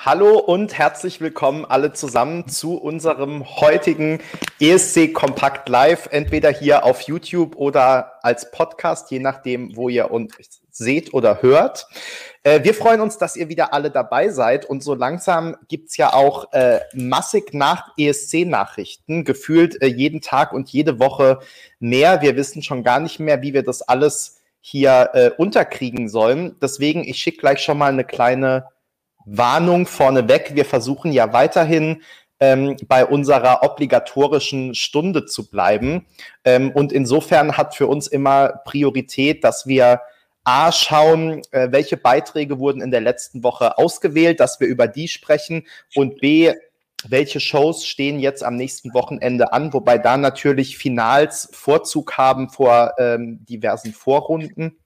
Hallo und herzlich willkommen alle zusammen zu unserem heutigen ESC Kompakt Live, entweder hier auf YouTube oder als Podcast, je nachdem, wo ihr uns seht oder hört. Äh, wir freuen uns, dass ihr wieder alle dabei seid und so langsam gibt's ja auch äh, massig nach ESC-Nachrichten, gefühlt äh, jeden Tag und jede Woche mehr. Wir wissen schon gar nicht mehr, wie wir das alles hier äh, unterkriegen sollen. Deswegen, ich schicke gleich schon mal eine kleine Warnung vorneweg. Wir versuchen ja weiterhin ähm, bei unserer obligatorischen Stunde zu bleiben. Ähm, und insofern hat für uns immer Priorität, dass wir A schauen, äh, welche Beiträge wurden in der letzten Woche ausgewählt, dass wir über die sprechen und B, welche Shows stehen jetzt am nächsten Wochenende an, wobei da natürlich Finals Vorzug haben vor ähm, diversen Vorrunden.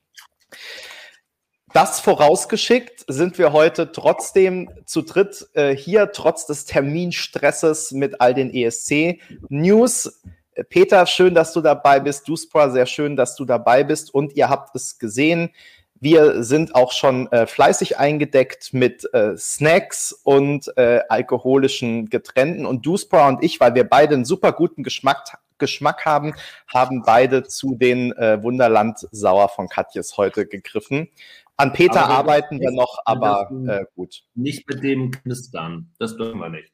Das vorausgeschickt sind wir heute trotzdem zu dritt äh, hier, trotz des Terminstresses mit all den ESC-News. Peter, schön, dass du dabei bist. Duspra, sehr schön, dass du dabei bist. Und ihr habt es gesehen, wir sind auch schon äh, fleißig eingedeckt mit äh, Snacks und äh, alkoholischen Getränken. Und Duspra und ich, weil wir beide einen super guten Geschmack, Geschmack haben, haben beide zu den äh, Wunderland Sauer von Katjes heute gegriffen. An Peter aber arbeiten wir noch, aber äh, gut. Nicht mit dem Knistern. Das dürfen wir nicht.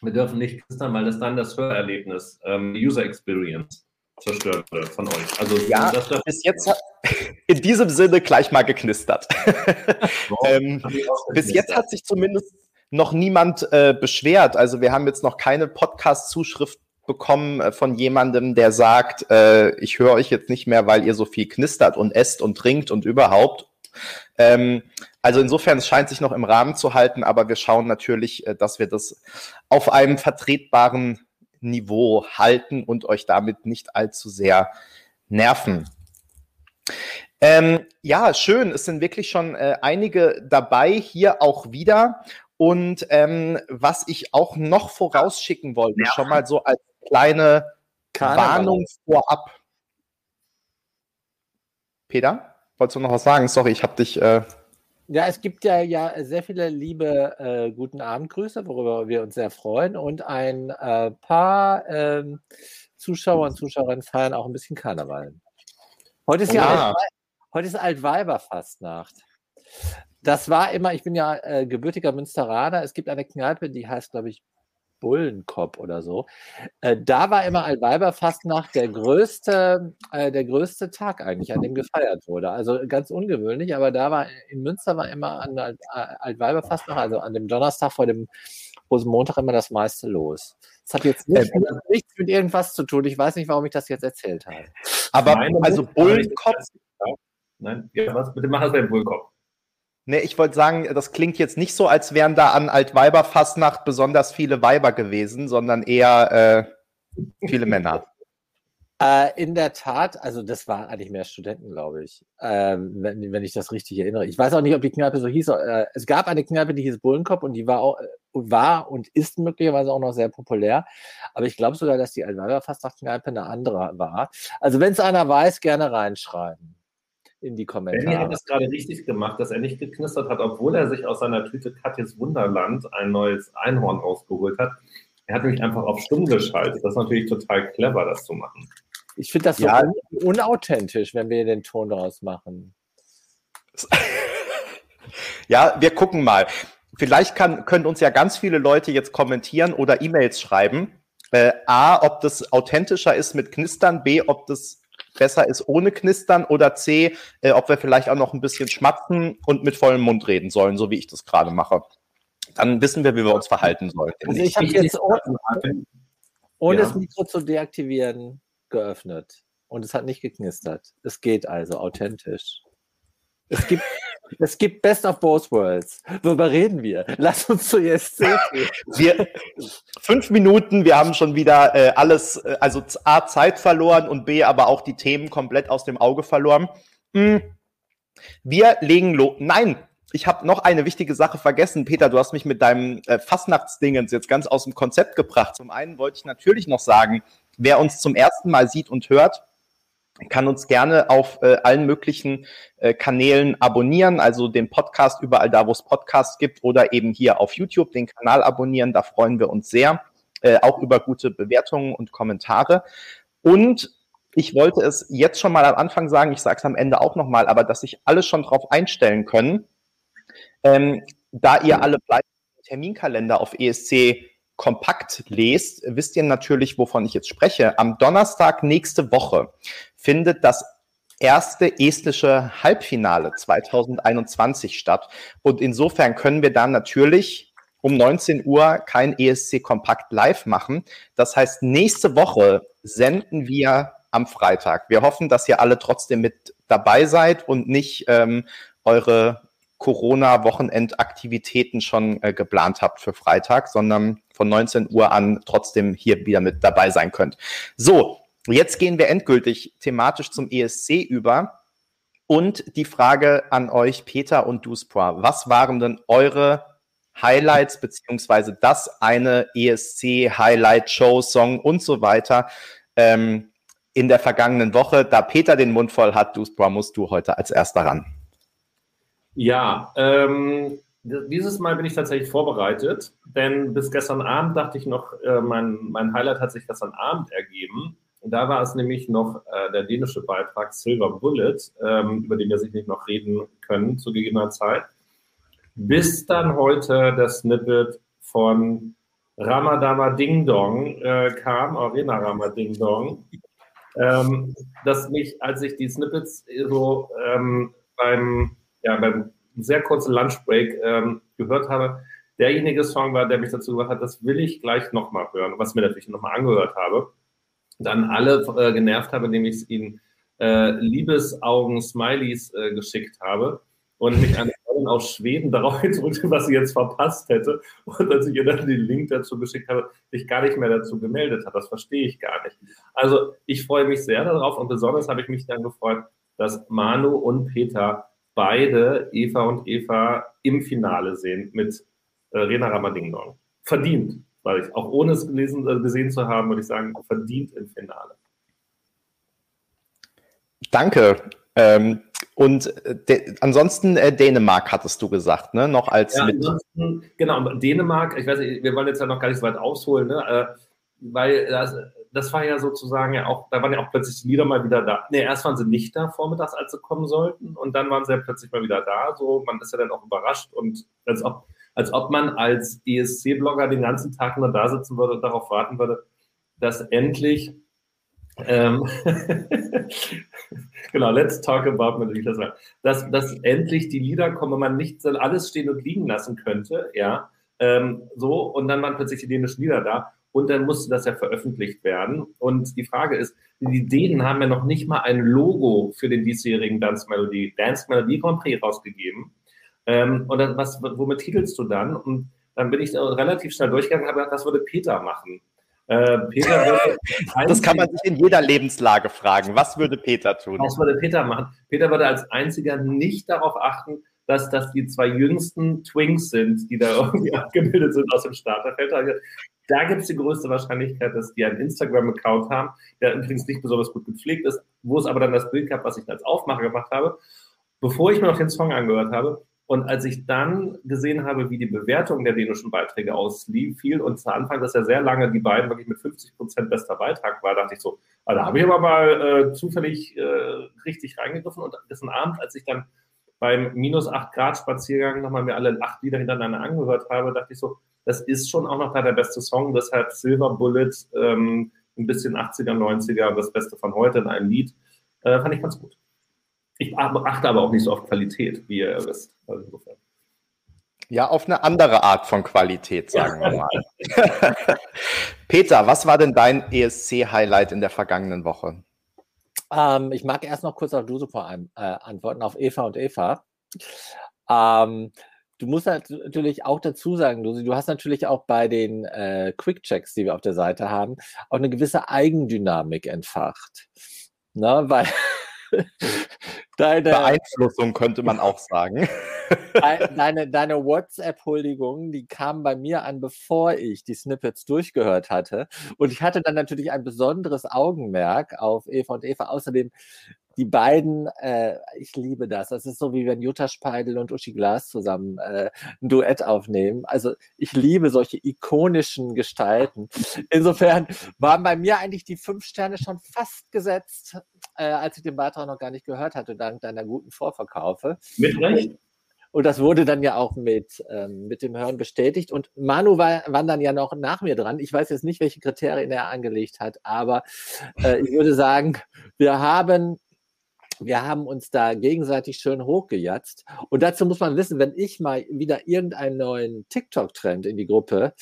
Wir dürfen nicht knistern, weil das dann das Hörerlebnis, ähm, User Experience zerstört wird von euch. Also ja, bis jetzt hat, in diesem Sinne gleich mal geknistert. ähm, bis jetzt hat sich zumindest noch niemand äh, beschwert. Also wir haben jetzt noch keine Podcast-Zuschrift bekommen äh, von jemandem, der sagt, äh, ich höre euch jetzt nicht mehr, weil ihr so viel knistert und esst und trinkt und überhaupt. Ähm, also insofern, es scheint sich noch im Rahmen zu halten, aber wir schauen natürlich, äh, dass wir das auf einem vertretbaren Niveau halten und euch damit nicht allzu sehr nerven. Ähm, ja, schön. Es sind wirklich schon äh, einige dabei, hier auch wieder. Und ähm, was ich auch noch vorausschicken wollte, ja. schon mal so als kleine Karneval. Warnung vorab. Peter, wolltest du noch was sagen? Sorry, ich habe dich. Äh ja, es gibt ja, ja sehr viele liebe äh, guten Abendgrüße, worüber wir uns sehr freuen. Und ein äh, paar ähm, Zuschauer und Zuschauerinnen feiern auch ein bisschen Karneval. Heute ist ja, ja Alt, heute ist Altweiberfastnacht. Das war immer, ich bin ja äh, gebürtiger Münsteraner. Es gibt eine Kneipe, die heißt, glaube ich, Bullenkopf oder so. Äh, da war immer Altweiberfastnacht der größte, äh, der größte Tag eigentlich, an dem gefeiert wurde. Also ganz ungewöhnlich, aber da war in Münster war immer an Alt, äh, Altweiberfastnacht, also an dem Donnerstag vor dem Rosenmontag immer das meiste los. Das hat jetzt nicht, äh, nichts mit irgendwas zu tun. Ich weiß nicht, warum ich das jetzt erzählt habe. Aber Nein, also Bullenkopf. Nein, ja, was? Bitte mach es beim Bullenkopf. Ne, ich wollte sagen, das klingt jetzt nicht so, als wären da an Altweiberfastnacht besonders viele Weiber gewesen, sondern eher äh, viele Männer. Äh, in der Tat, also das waren eigentlich mehr Studenten, glaube ich, ähm, wenn, wenn, ich das richtig erinnere. Ich weiß auch nicht, ob die Kneipe so hieß. Äh, es gab eine Kneipe, die hieß Bullenkopf und die war auch, äh, war und ist möglicherweise auch noch sehr populär. Aber ich glaube sogar, dass die Altweiberfastnacht-Kneipe eine andere war. Also wenn es einer weiß, gerne reinschreiben in die Kommentare. Benny hat es gerade richtig gemacht, dass er nicht geknistert hat, obwohl er sich aus seiner Tüte Katjes Wunderland ein neues Einhorn rausgeholt hat. Er hat nämlich einfach auf stumm geschaltet. Das ist natürlich total clever, das zu machen. Ich finde das so ja. un unauthentisch, wenn wir den Ton daraus machen. Ja, wir gucken mal. Vielleicht kann, können uns ja ganz viele Leute jetzt kommentieren oder E-Mails schreiben. Äh, A, ob das authentischer ist mit Knistern, B, ob das besser ist ohne Knistern oder C, äh, ob wir vielleicht auch noch ein bisschen schmatzen und mit vollem Mund reden sollen, so wie ich das gerade mache. Dann wissen wir, wie wir uns verhalten sollen. Also ich habe jetzt ohne, ohne ja. das Mikro zu deaktivieren geöffnet und es hat nicht geknistert. Es geht also authentisch. Es gibt es gibt Best of Both Worlds. Worüber reden wir? Lass uns zu ESC gehen. Wir, fünf Minuten, wir haben schon wieder äh, alles, äh, also A, Zeit verloren und B, aber auch die Themen komplett aus dem Auge verloren. Hm. Wir legen los. Nein, ich habe noch eine wichtige Sache vergessen. Peter, du hast mich mit deinem äh, Fastnachtsdingens jetzt ganz aus dem Konzept gebracht. Zum einen wollte ich natürlich noch sagen, wer uns zum ersten Mal sieht und hört, kann uns gerne auf äh, allen möglichen äh, Kanälen abonnieren, also den Podcast überall da, wo es Podcasts gibt oder eben hier auf YouTube den Kanal abonnieren. Da freuen wir uns sehr, äh, auch über gute Bewertungen und Kommentare. Und ich wollte es jetzt schon mal am Anfang sagen, ich sage es am Ende auch nochmal, aber dass sich alle schon darauf einstellen können, ähm, da ihr alle Terminkalender auf ESC kompakt lest, wisst ihr natürlich, wovon ich jetzt spreche. Am Donnerstag nächste Woche findet das erste estnische Halbfinale 2021 statt. Und insofern können wir dann natürlich um 19 Uhr kein ESC Kompakt live machen. Das heißt, nächste Woche senden wir am Freitag. Wir hoffen, dass ihr alle trotzdem mit dabei seid und nicht ähm, eure Corona-Wochenendaktivitäten schon äh, geplant habt für Freitag, sondern von 19 Uhr an trotzdem hier wieder mit dabei sein könnt. So, jetzt gehen wir endgültig thematisch zum ESC über. Und die Frage an euch, Peter und Duspra, was waren denn eure Highlights beziehungsweise das eine ESC Highlight Show Song und so weiter ähm, in der vergangenen Woche? Da Peter den Mund voll hat, Duspra, musst du heute als erster ran. Ja, ähm, dieses Mal bin ich tatsächlich vorbereitet, denn bis gestern Abend dachte ich noch, äh, mein, mein Highlight hat sich gestern Abend ergeben. Und da war es nämlich noch äh, der dänische Beitrag Silver Bullet, ähm, über den wir sicherlich noch reden können zu gegebener Zeit. Bis dann heute das Snippet von Ramadama Ding Dong äh, kam, Arena Rama Ding Dong, ähm, dass mich, als ich die Snippets so ähm, beim ja, beim sehr kurzen Lunchbreak ähm, gehört habe, derjenige Song war, der mich dazu gebracht hat, das will ich gleich nochmal hören, was mir natürlich nochmal angehört habe. Dann alle äh, genervt habe, indem ich ihnen äh, Liebesaugen-Smileys äh, geschickt habe und mich eine Freundin aus Schweden darauf gedrückt, was sie jetzt verpasst hätte. Und als ich ihr dann den Link dazu geschickt habe, sich gar nicht mehr dazu gemeldet hat. Das verstehe ich gar nicht. Also ich freue mich sehr darauf und besonders habe ich mich dann gefreut, dass Manu und Peter beide Eva und Eva im Finale sehen mit äh, Rena Ramadingdong. Verdient, weil ich auch ohne es gelesen, äh, gesehen zu haben, würde ich sagen, verdient im Finale. Danke. Ähm, und äh, ansonsten äh, Dänemark hattest du gesagt, ne? Noch als ja, ansonsten, genau, Dänemark, ich weiß nicht, wir wollen jetzt ja noch gar nicht so weit ausholen, ne? Äh, weil das, das war ja sozusagen ja auch, da waren ja auch plötzlich die Lieder mal wieder da. Ne, erst waren sie nicht da vormittags, als sie kommen sollten, und dann waren sie ja plötzlich mal wieder da. So, man ist ja dann auch überrascht und als ob, als ob man als ESC-Blogger den ganzen Tag nur da sitzen würde und darauf warten würde, dass endlich ähm, genau, let's talk about war, dass, dass endlich die Lieder kommen, man nicht alles stehen und liegen lassen könnte, ja, ähm, so, und dann waren plötzlich die dänischen Lieder da und dann musste das ja veröffentlicht werden. Und die Frage ist, die Dänen haben ja noch nicht mal ein Logo für den diesjährigen Dance Melody, Dance Melody Grand Prix rausgegeben. Ähm, und dann, was, womit titelst du dann? Und dann bin ich relativ schnell durchgegangen und habe gedacht, das würde Peter machen. Äh, Peter würde das kann man sich in jeder Lebenslage fragen. Was würde Peter tun? Was würde Peter machen? Peter würde als einziger nicht darauf achten, dass das die zwei jüngsten Twinks sind, die da irgendwie abgebildet sind aus dem Starterfeld. Da gibt es die größte Wahrscheinlichkeit, dass die einen Instagram-Account haben, der übrigens nicht besonders gut gepflegt ist, wo es aber dann das Bild gab, was ich als Aufmacher gemacht habe, bevor ich mir noch den Song angehört habe. Und als ich dann gesehen habe, wie die Bewertung der dänischen Beiträge ausfiel und zu Anfang, dass ja sehr lange die beiden wirklich mit 50 Prozent bester Beitrag war, dachte ich so, ah, da habe ich aber mal äh, zufällig äh, richtig reingegriffen. Und gestern Abend, als ich dann beim minus 8 Grad Spaziergang nochmal mir alle acht Lieder hintereinander angehört habe, dachte ich so, das ist schon auch noch da der beste Song. Deshalb Silver Bullet, ähm, ein bisschen 80er, 90er, das Beste von heute in einem Lied. Äh, fand ich ganz gut. Ich achte aber auch nicht so auf Qualität, wie ihr wisst. Also insofern. Ja, auf eine andere Art von Qualität, sagen wir mal. Peter, was war denn dein ESC-Highlight in der vergangenen Woche? Ähm, ich mag erst noch kurz auf du vor allem äh, antworten, auf Eva und Eva. Ähm, du musst natürlich auch dazu sagen, Lucy, du hast natürlich auch bei den äh, Quick-Checks, die wir auf der Seite haben, auch eine gewisse Eigendynamik entfacht. Ne? Weil deine Beeinflussung könnte man auch sagen. deine, deine WhatsApp-Huldigung, die kam bei mir an, bevor ich die Snippets durchgehört hatte. Und ich hatte dann natürlich ein besonderes Augenmerk auf Eva und Eva. Außerdem die beiden, äh, ich liebe das. Das ist so wie wenn Jutta Speidel und Uschi Glas zusammen äh, ein Duett aufnehmen. Also ich liebe solche ikonischen Gestalten. Insofern waren bei mir eigentlich die fünf Sterne schon fast gesetzt, äh, als ich den Beitrag noch gar nicht gehört hatte, dank deiner guten Vorverkaufe. Mit Recht. Und das wurde dann ja auch mit, ähm, mit dem Hören bestätigt. Und Manu war, war dann ja noch nach mir dran. Ich weiß jetzt nicht, welche Kriterien er angelegt hat, aber äh, ich würde sagen, wir haben wir haben uns da gegenseitig schön hochgejatzt. Und dazu muss man wissen, wenn ich mal wieder irgendeinen neuen TikTok-Trend in die Gruppe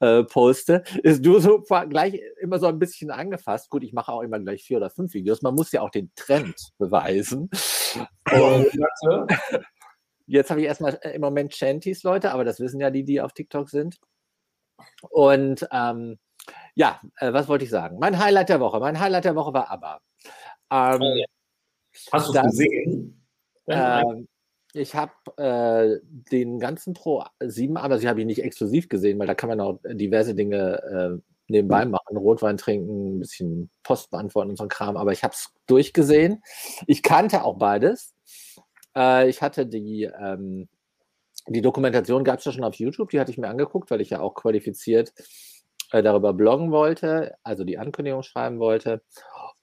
äh, poste, ist du so gleich immer so ein bisschen angefasst. Gut, ich mache auch immer gleich vier oder fünf Videos. Man muss ja auch den Trend beweisen. Und jetzt habe ich erstmal äh, im Moment Chanties, Leute, aber das wissen ja die, die auf TikTok sind. Und ähm, ja, äh, was wollte ich sagen? Mein Highlight der Woche. Mein Highlight der Woche war aber. Ähm, oh, ja. Hast du es gesehen? Äh, ich habe äh, den ganzen Pro 7, aber sie habe ich nicht exklusiv gesehen, weil da kann man auch diverse Dinge äh, nebenbei mhm. machen. Rotwein trinken, ein bisschen Post beantworten und so ein Kram. Aber ich habe es durchgesehen. Ich kannte auch beides. Äh, ich hatte die, ähm, die Dokumentation, gab es ja schon auf YouTube, die hatte ich mir angeguckt, weil ich ja auch qualifiziert äh, darüber bloggen wollte, also die Ankündigung schreiben wollte.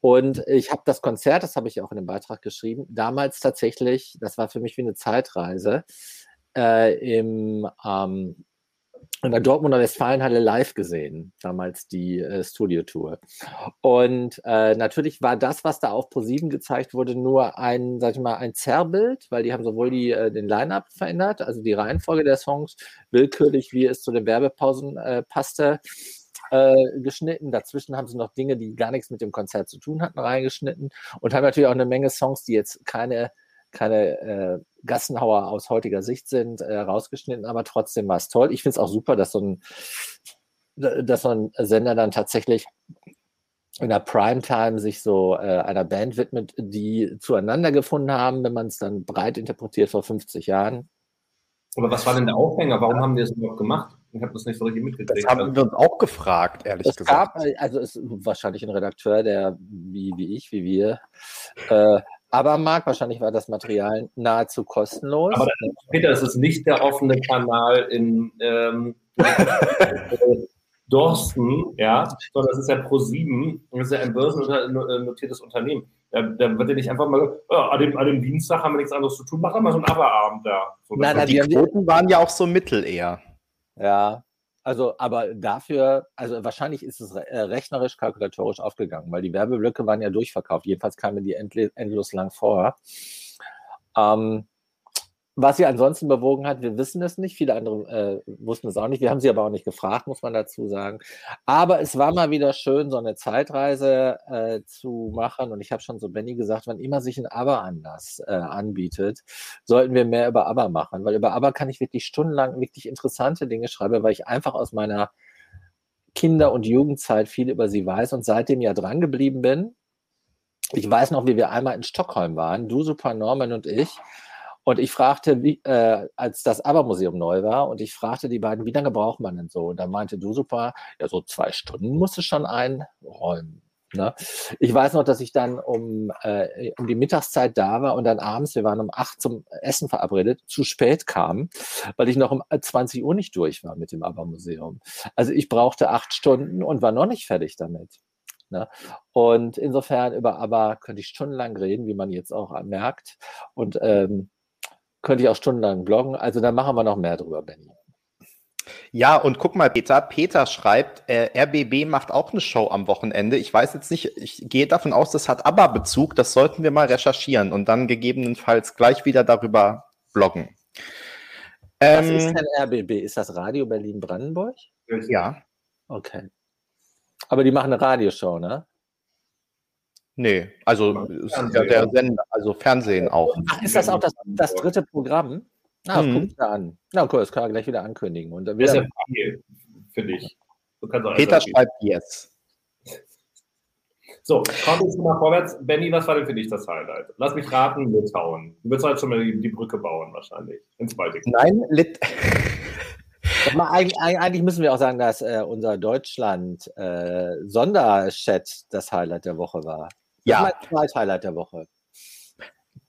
Und ich habe das Konzert, das habe ich auch in dem Beitrag geschrieben, damals tatsächlich, das war für mich wie eine Zeitreise, äh, im, ähm, in der Dortmunder Westfalenhalle live gesehen, damals die äh, Studiotour. Und äh, natürlich war das, was da auf ProSieben gezeigt wurde, nur ein, sag ich mal, ein Zerrbild, weil die haben sowohl die, äh, den Line-Up verändert, also die Reihenfolge der Songs, willkürlich, wie es zu den Werbepausen äh, passte, äh, geschnitten. Dazwischen haben sie noch Dinge, die gar nichts mit dem Konzert zu tun hatten, reingeschnitten und haben natürlich auch eine Menge Songs, die jetzt keine, keine äh, Gassenhauer aus heutiger Sicht sind, äh, rausgeschnitten, aber trotzdem war es toll. Ich finde es auch super, dass so ein dass so ein Sender dann tatsächlich in der Primetime sich so äh, einer Band widmet, die zueinander gefunden haben, wenn man es dann breit interpretiert vor 50 Jahren. Aber was war denn der Aufhänger? Warum haben die das überhaupt gemacht? Ich habe das nicht so richtig mitgekriegt. Das haben wir uns auch gefragt, ehrlich es gesagt. Gab, also es ist wahrscheinlich ein Redakteur, der wie, wie ich, wie wir, äh, aber mag, wahrscheinlich war das Material nahezu kostenlos. Aber Peter, es ist nicht der offene Kanal in ähm, Dorsten, ja, sondern das ist ja Pro7, das ist ja ein börsennotiertes Unternehmen. Da, da wird ja nicht einfach mal, oh, an, dem, an dem Dienstag haben wir nichts anderes zu tun, machen wir mal so einen Aberabend da. So, nein, nein, die Quoten waren ja auch so mittel eher. Ja, also, aber dafür, also wahrscheinlich ist es äh, rechnerisch, kalkulatorisch aufgegangen, weil die Werbeblöcke waren ja durchverkauft. Jedenfalls kamen die endlos lang vor. Ähm, was sie ansonsten bewogen hat, wir wissen es nicht. Viele andere äh, wussten es auch nicht. Wir haben sie aber auch nicht gefragt, muss man dazu sagen. Aber es war mal wieder schön, so eine Zeitreise äh, zu machen. Und ich habe schon so Benny gesagt, wann immer sich ein Aber-Anlass äh, anbietet, sollten wir mehr über Aber machen. Weil über Aber kann ich wirklich stundenlang wirklich interessante Dinge schreiben, weil ich einfach aus meiner Kinder- und Jugendzeit viel über sie weiß und seitdem ja dran geblieben bin. Ich weiß noch, wie wir einmal in Stockholm waren, du, Super Norman und ich und ich fragte, wie, äh, als das Abermuseum neu war, und ich fragte die beiden, wie lange braucht man denn so? Und da meinte du super, ja, so zwei Stunden musst du schon einräumen. Ne? Ich weiß noch, dass ich dann um, äh, um die Mittagszeit da war und dann abends, wir waren um acht zum Essen verabredet, zu spät kam, weil ich noch um 20 Uhr nicht durch war mit dem Abermuseum. Also ich brauchte acht Stunden und war noch nicht fertig damit. Ne? Und insofern über Aber könnte ich stundenlang reden, wie man jetzt auch merkt. Und ähm, könnte ich auch stundenlang bloggen. Also da machen wir noch mehr drüber, Benny. Ja, und guck mal, Peter. Peter schreibt, äh, RBB macht auch eine Show am Wochenende. Ich weiß jetzt nicht, ich gehe davon aus, das hat aber Bezug. Das sollten wir mal recherchieren und dann gegebenenfalls gleich wieder darüber bloggen. Was ähm, ist denn RBB? Ist das Radio Berlin-Brandenburg? Ja. Okay. Aber die machen eine Radioshow, ne? Nee, also ist ja der Sender, also Fernsehen auch. Ach, ist das auch das, das dritte Programm? Ah, mhm. guck da an. Na cool, das kann er gleich wieder ankündigen. Und dann ist ja viel für dich. Peter schreibt yes. So, kommen wir mal vorwärts. Benny, was war denn für dich das Highlight? Lass mich raten, Litauen. Du willst halt schon mal die, die Brücke bauen, wahrscheinlich. Ins Baltikum. Nein, Lit Mal, eigentlich, eigentlich, müssen wir auch sagen, dass äh, unser Deutschland-Sonderchat äh, das Highlight der Woche war. Ja. Das Highlight der Woche.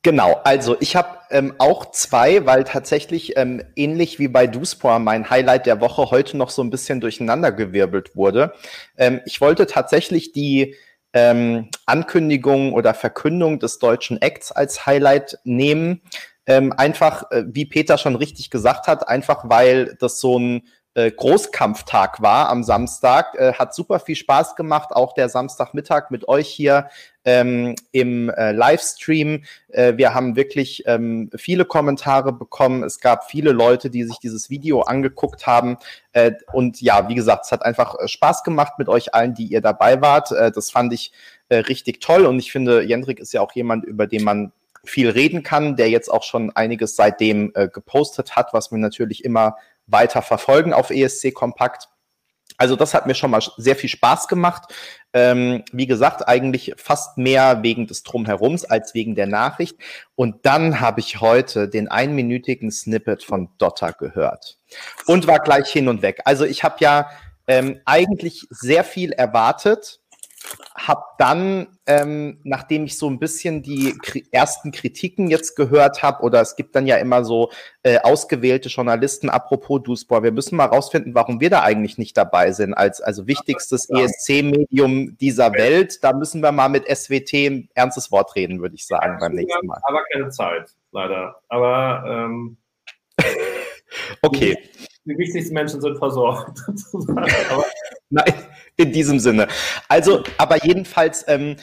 Genau, also ich habe ähm, auch zwei, weil tatsächlich ähm, ähnlich wie bei Duspor mein Highlight der Woche heute noch so ein bisschen durcheinandergewirbelt wurde. Ähm, ich wollte tatsächlich die ähm, Ankündigung oder Verkündung des deutschen Acts als Highlight nehmen. Ähm, einfach, äh, wie Peter schon richtig gesagt hat, einfach weil das so ein äh, Großkampftag war am Samstag. Äh, hat super viel Spaß gemacht, auch der Samstagmittag mit euch hier ähm, im äh, Livestream. Äh, wir haben wirklich ähm, viele Kommentare bekommen. Es gab viele Leute, die sich dieses Video angeguckt haben. Äh, und ja, wie gesagt, es hat einfach äh, Spaß gemacht mit euch allen, die ihr dabei wart. Äh, das fand ich richtig toll. Und ich finde, Jendrik ist ja auch jemand, über den man viel reden kann, der jetzt auch schon einiges seitdem gepostet hat, was wir natürlich immer weiter verfolgen auf ESC Kompakt. Also das hat mir schon mal sehr viel Spaß gemacht. Ähm, wie gesagt, eigentlich fast mehr wegen des Drumherums als wegen der Nachricht. Und dann habe ich heute den einminütigen Snippet von Dotter gehört und war gleich hin und weg. Also ich habe ja ähm, eigentlich sehr viel erwartet habe dann, ähm, nachdem ich so ein bisschen die kri ersten Kritiken jetzt gehört habe, oder es gibt dann ja immer so äh, ausgewählte Journalisten, apropos Duisburg, wir müssen mal rausfinden, warum wir da eigentlich nicht dabei sind, als also wichtigstes ESC-Medium dieser Welt. Da müssen wir mal mit SWT ein ernstes Wort reden, würde ich sagen, beim nächsten Mal. Aber keine Zeit, leider. Aber ähm, okay. Die, wichtigsten Menschen sind versorgt. Nein, in diesem Sinne. Also, aber jedenfalls, ähm,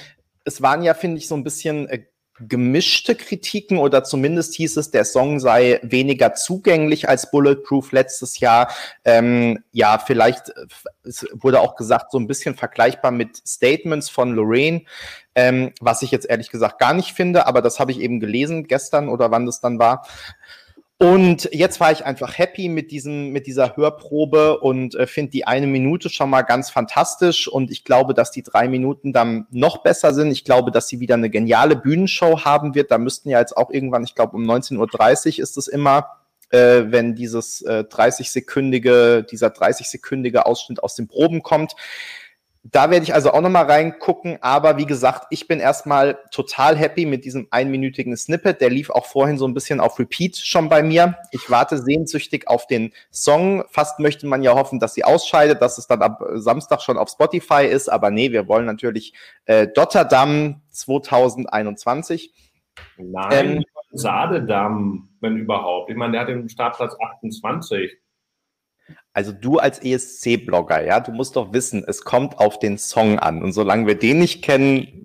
es waren ja, finde ich, so ein bisschen äh, gemischte Kritiken oder zumindest hieß es, der Song sei weniger zugänglich als Bulletproof letztes Jahr. Ähm, ja, vielleicht äh, es wurde auch gesagt, so ein bisschen vergleichbar mit Statements von Lorraine, ähm, was ich jetzt ehrlich gesagt gar nicht finde, aber das habe ich eben gelesen gestern oder wann das dann war. Und jetzt war ich einfach happy mit diesem, mit dieser Hörprobe und äh, finde die eine Minute schon mal ganz fantastisch. Und ich glaube, dass die drei Minuten dann noch besser sind. Ich glaube, dass sie wieder eine geniale Bühnenshow haben wird. Da müssten ja jetzt auch irgendwann, ich glaube, um 19.30 Uhr ist es immer, äh, wenn dieses äh, 30-sekündige, dieser 30-sekündige Ausschnitt aus den Proben kommt. Da werde ich also auch nochmal reingucken, aber wie gesagt, ich bin erstmal total happy mit diesem einminütigen Snippet. Der lief auch vorhin so ein bisschen auf Repeat schon bei mir. Ich warte sehnsüchtig auf den Song. Fast möchte man ja hoffen, dass sie ausscheidet, dass es dann ab Samstag schon auf Spotify ist, aber nee, wir wollen natürlich äh, Dotterdam 2021. Nein, ähm, Sadedam, wenn überhaupt. Ich meine, der hat den Startplatz 28. Also du als ESC-Blogger, ja, du musst doch wissen, es kommt auf den Song an. Und solange wir den nicht kennen,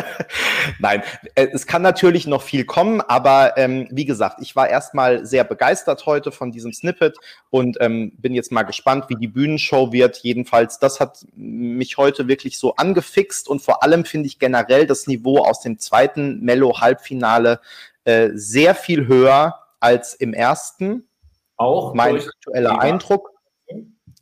nein, äh, es kann natürlich noch viel kommen, aber ähm, wie gesagt, ich war erstmal sehr begeistert heute von diesem Snippet und ähm, bin jetzt mal gespannt, wie die Bühnenshow wird. Jedenfalls, das hat mich heute wirklich so angefixt und vor allem finde ich generell das Niveau aus dem zweiten Mello-Halbfinale äh, sehr viel höher als im ersten. Auch mein aktueller Eva. Eindruck.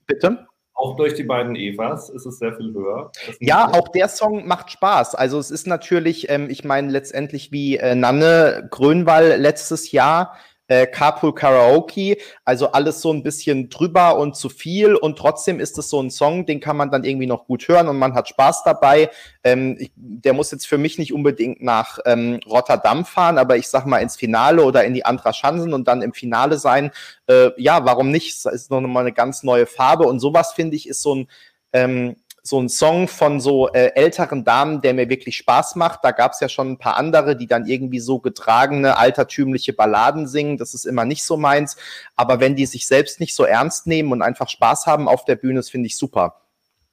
Bitte? Auch durch die beiden Evas ist es sehr viel höher. Ja, auch der Song macht Spaß. Also es ist natürlich, ähm, ich meine letztendlich wie äh, Nanne Grönwall letztes Jahr äh, Carpool Karaoke, also alles so ein bisschen drüber und zu viel und trotzdem ist es so ein Song, den kann man dann irgendwie noch gut hören und man hat Spaß dabei. Ähm, ich, der muss jetzt für mich nicht unbedingt nach ähm, Rotterdam fahren, aber ich sag mal ins Finale oder in die Andra Schanzen und dann im Finale sein. Äh, ja, warum nicht? Das ist noch mal eine ganz neue Farbe und sowas finde ich ist so ein ähm, so ein Song von so äh, älteren Damen, der mir wirklich Spaß macht. Da gab es ja schon ein paar andere, die dann irgendwie so getragene, altertümliche Balladen singen. Das ist immer nicht so meins. Aber wenn die sich selbst nicht so ernst nehmen und einfach Spaß haben auf der Bühne, das finde ich super.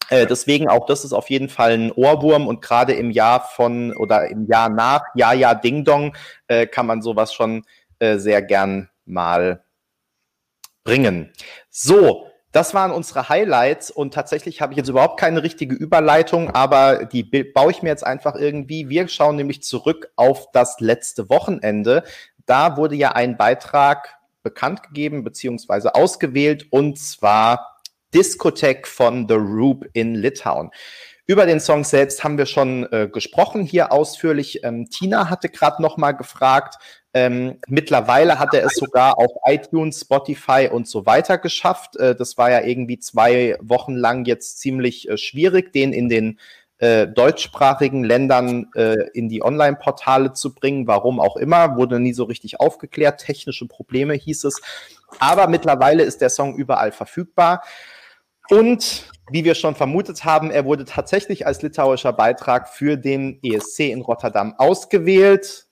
Äh, deswegen auch das ist auf jeden Fall ein Ohrwurm und gerade im Jahr von oder im Jahr nach Ja Ja Ding Dong äh, kann man sowas schon äh, sehr gern mal bringen. So, das waren unsere Highlights und tatsächlich habe ich jetzt überhaupt keine richtige Überleitung, aber die baue ich mir jetzt einfach irgendwie. Wir schauen nämlich zurück auf das letzte Wochenende. Da wurde ja ein Beitrag bekannt gegeben bzw. ausgewählt und zwar Discotheque von The Roop in Litauen. Über den Song selbst haben wir schon äh, gesprochen, hier ausführlich. Ähm, Tina hatte gerade noch mal gefragt. Ähm, mittlerweile hat er es sogar auf iTunes, Spotify und so weiter geschafft. Äh, das war ja irgendwie zwei Wochen lang jetzt ziemlich äh, schwierig, den in den äh, deutschsprachigen Ländern äh, in die Online-Portale zu bringen. Warum auch immer, wurde nie so richtig aufgeklärt. Technische Probleme hieß es. Aber mittlerweile ist der Song überall verfügbar. Und wie wir schon vermutet haben, er wurde tatsächlich als litauischer Beitrag für den ESC in Rotterdam ausgewählt.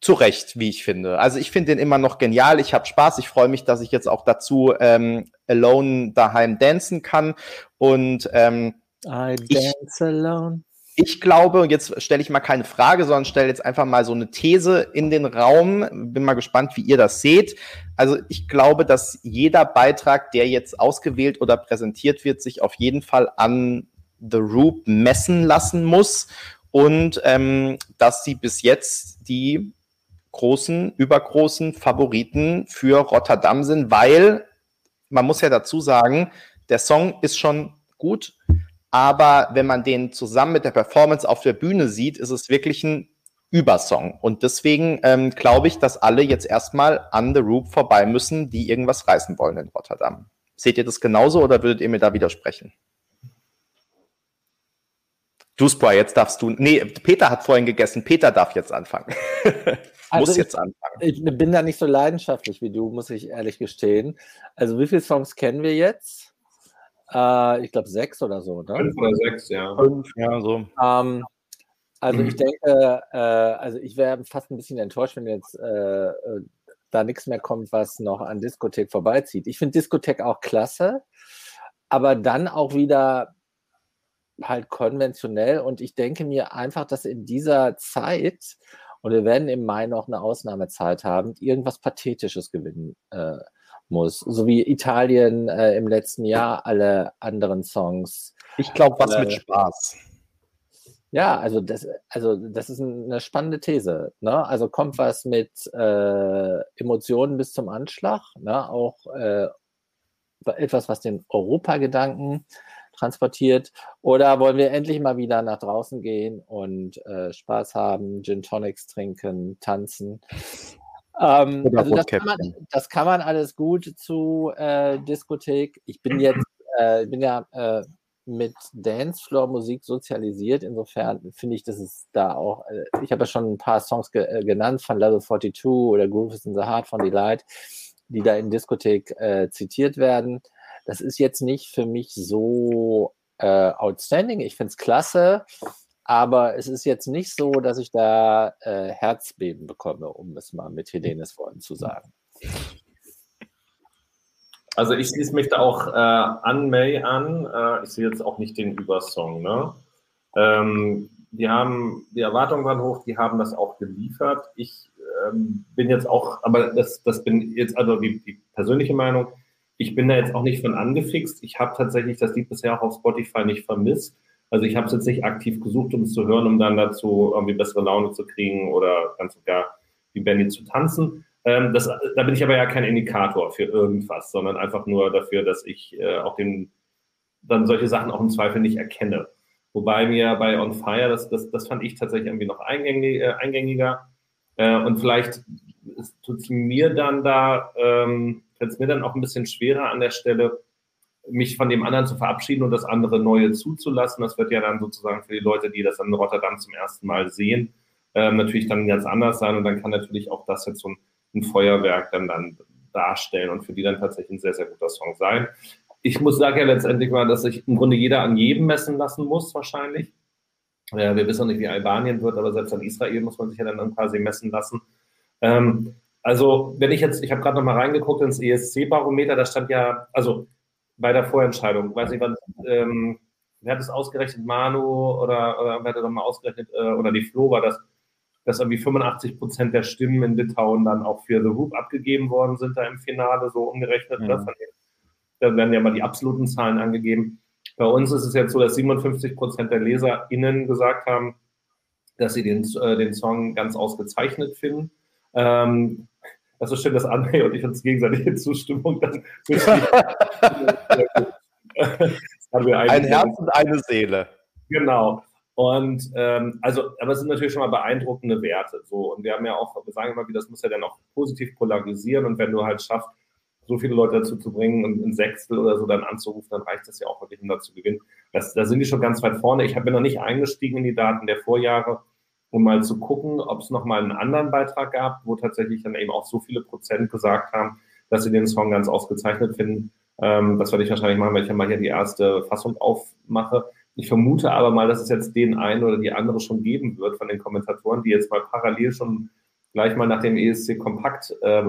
Zu Recht, wie ich finde. Also ich finde den immer noch genial. Ich habe Spaß. Ich freue mich, dass ich jetzt auch dazu ähm, alone daheim dancen kann. Und ähm, I dance ich, alone. Ich glaube, jetzt stelle ich mal keine Frage, sondern stelle jetzt einfach mal so eine These in den Raum. Bin mal gespannt, wie ihr das seht. Also ich glaube, dass jeder Beitrag, der jetzt ausgewählt oder präsentiert wird, sich auf jeden Fall an The Roop messen lassen muss und ähm, dass sie bis jetzt die großen, übergroßen Favoriten für Rotterdam sind, weil man muss ja dazu sagen, der Song ist schon gut, aber wenn man den zusammen mit der Performance auf der Bühne sieht, ist es wirklich ein Übersong. Und deswegen ähm, glaube ich, dass alle jetzt erstmal an The Roop vorbei müssen, die irgendwas reißen wollen in Rotterdam. Seht ihr das genauso oder würdet ihr mir da widersprechen? Du, Spray, jetzt darfst du. Nee, Peter hat vorhin gegessen. Peter darf jetzt anfangen. muss also jetzt anfangen. Ich bin da nicht so leidenschaftlich wie du, muss ich ehrlich gestehen. Also, wie viele Songs kennen wir jetzt? Äh, ich glaube sechs oder so, ne? Fünf oder sechs, ja. Fünf, ja, so. Ähm, also ich denke, äh, also ich wäre fast ein bisschen enttäuscht, wenn jetzt äh, äh, da nichts mehr kommt, was noch an Diskothek vorbeizieht. Ich finde Diskothek auch klasse, aber dann auch wieder halt konventionell und ich denke mir einfach, dass in dieser Zeit, und wir werden im Mai noch eine Ausnahmezeit haben, irgendwas Pathetisches gewinnen äh, muss. So wie Italien äh, im letzten Jahr alle anderen Songs. Ich glaube, was äh, mit Spaß. Ja, also das, also das ist eine spannende These. Ne? Also kommt was mit äh, Emotionen bis zum Anschlag, ne? auch äh, etwas, was den Europagedanken transportiert. Oder wollen wir endlich mal wieder nach draußen gehen und äh, Spaß haben, Gin Tonics trinken, tanzen ähm, also das kann, man, das kann, man, alles gut zu äh, Diskothek. Ich bin jetzt, äh, bin ja äh, mit Dancefloor-Musik sozialisiert. Insofern finde ich, dass es da auch, äh, ich habe ja schon ein paar Songs ge äh, genannt von Level 42 oder Groove is in the Heart von Delight, die da in Diskothek äh, zitiert werden. Das ist jetzt nicht für mich so outstanding. Ich finde es klasse. Aber es ist jetzt nicht so, dass ich da äh, Herzbeben bekomme, um es mal mit Helenes Worten zu sagen. Also ich schließe mich da auch äh, an May an. Äh, ich sehe jetzt auch nicht den Übersong. Ne? Ähm, die haben, die Erwartungen waren hoch, die haben das auch geliefert. Ich ähm, bin jetzt auch, aber das, das bin jetzt also die, die persönliche Meinung. Ich bin da jetzt auch nicht von angefixt. Ich habe tatsächlich das Lied bisher auch auf Spotify nicht vermisst. Also ich habe es jetzt nicht aktiv gesucht, um es zu hören, um dann dazu irgendwie bessere Laune zu kriegen oder ganz sogar wie Benny zu tanzen. Ähm, das, da bin ich aber ja kein Indikator für irgendwas, sondern einfach nur dafür, dass ich äh, auch den, dann solche Sachen auch im Zweifel nicht erkenne. Wobei mir bei On Fire, das, das, das fand ich tatsächlich irgendwie noch äh, eingängiger. Äh, und vielleicht tut es mir dann da, ähm, fällt es mir dann auch ein bisschen schwerer an der Stelle, mich von dem anderen zu verabschieden und das andere Neue zuzulassen. Das wird ja dann sozusagen für die Leute, die das in Rotterdam zum ersten Mal sehen, ähm, natürlich dann ganz anders sein. Und dann kann natürlich auch das jetzt so ein, ein, Feuerwerk dann, dann darstellen und für die dann tatsächlich ein sehr, sehr guter Song sein. Ich muss sagen ja letztendlich mal, dass sich im Grunde jeder an jedem messen lassen muss, wahrscheinlich. Ja, wir wissen noch nicht, wie Albanien wird, aber selbst an Israel muss man sich ja dann quasi messen lassen. Ähm, also, wenn ich jetzt, ich habe gerade noch mal reingeguckt ins ESC-Barometer, da stand ja, also bei der Vorentscheidung. Weiß nicht, wann, ähm, wer hat es ausgerechnet? Manu oder, oder wer hat das mal ausgerechnet? Äh, oder die Flo war das, dass irgendwie 85 Prozent der Stimmen in Litauen dann auch für The Hoop abgegeben worden sind da im Finale, so umgerechnet. Mhm. Da werden ja mal die absoluten Zahlen angegeben. Bei uns ist es jetzt so, dass 57 Prozent der LeserInnen gesagt haben, dass sie den, äh, den Song ganz ausgezeichnet finden. Ähm, das ist schön, dass André und ich uns gegenseitige Zustimmung dann ein Herz und eine Seele. Genau. Und ähm, also, aber es sind natürlich schon mal beeindruckende Werte. So, und wir haben ja auch, wir sagen immer wieder, das muss ja dann auch positiv polarisieren. Und wenn du halt schaffst, so viele Leute dazu zu bringen und ein Sechstel oder so dann anzurufen, dann reicht das ja auch wirklich, um da zu gewinnen. Das, da sind die schon ganz weit vorne. Ich habe noch nicht eingestiegen in die Daten der Vorjahre, um mal zu gucken, ob es nochmal einen anderen Beitrag gab, wo tatsächlich dann eben auch so viele Prozent gesagt haben, dass sie den Song ganz ausgezeichnet finden. Ähm, das werde ich wahrscheinlich machen, wenn ich ja mal hier die erste Fassung aufmache. Ich vermute aber mal, dass es jetzt den einen oder die andere schon geben wird von den Kommentatoren, die jetzt mal parallel schon gleich mal nach dem ESC Kompakt äh,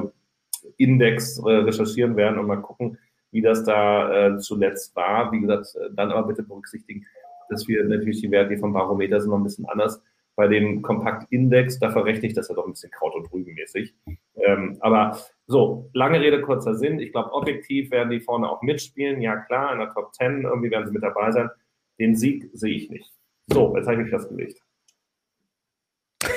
Index äh, recherchieren werden und mal gucken, wie das da äh, zuletzt war. Wie gesagt, äh, dann aber bitte berücksichtigen, dass wir natürlich die Werte vom Barometer sind noch ein bisschen anders. Bei dem Kompakt-Index, da verrechne ich das ja doch ein bisschen Kraut- und Rübenmäßig. Ähm, aber so, lange Rede, kurzer Sinn. Ich glaube, objektiv werden die vorne auch mitspielen. Ja, klar, in der Top 10 irgendwie werden sie mit dabei sein. Den Sieg sehe ich nicht. So, jetzt habe ich mich festgelegt.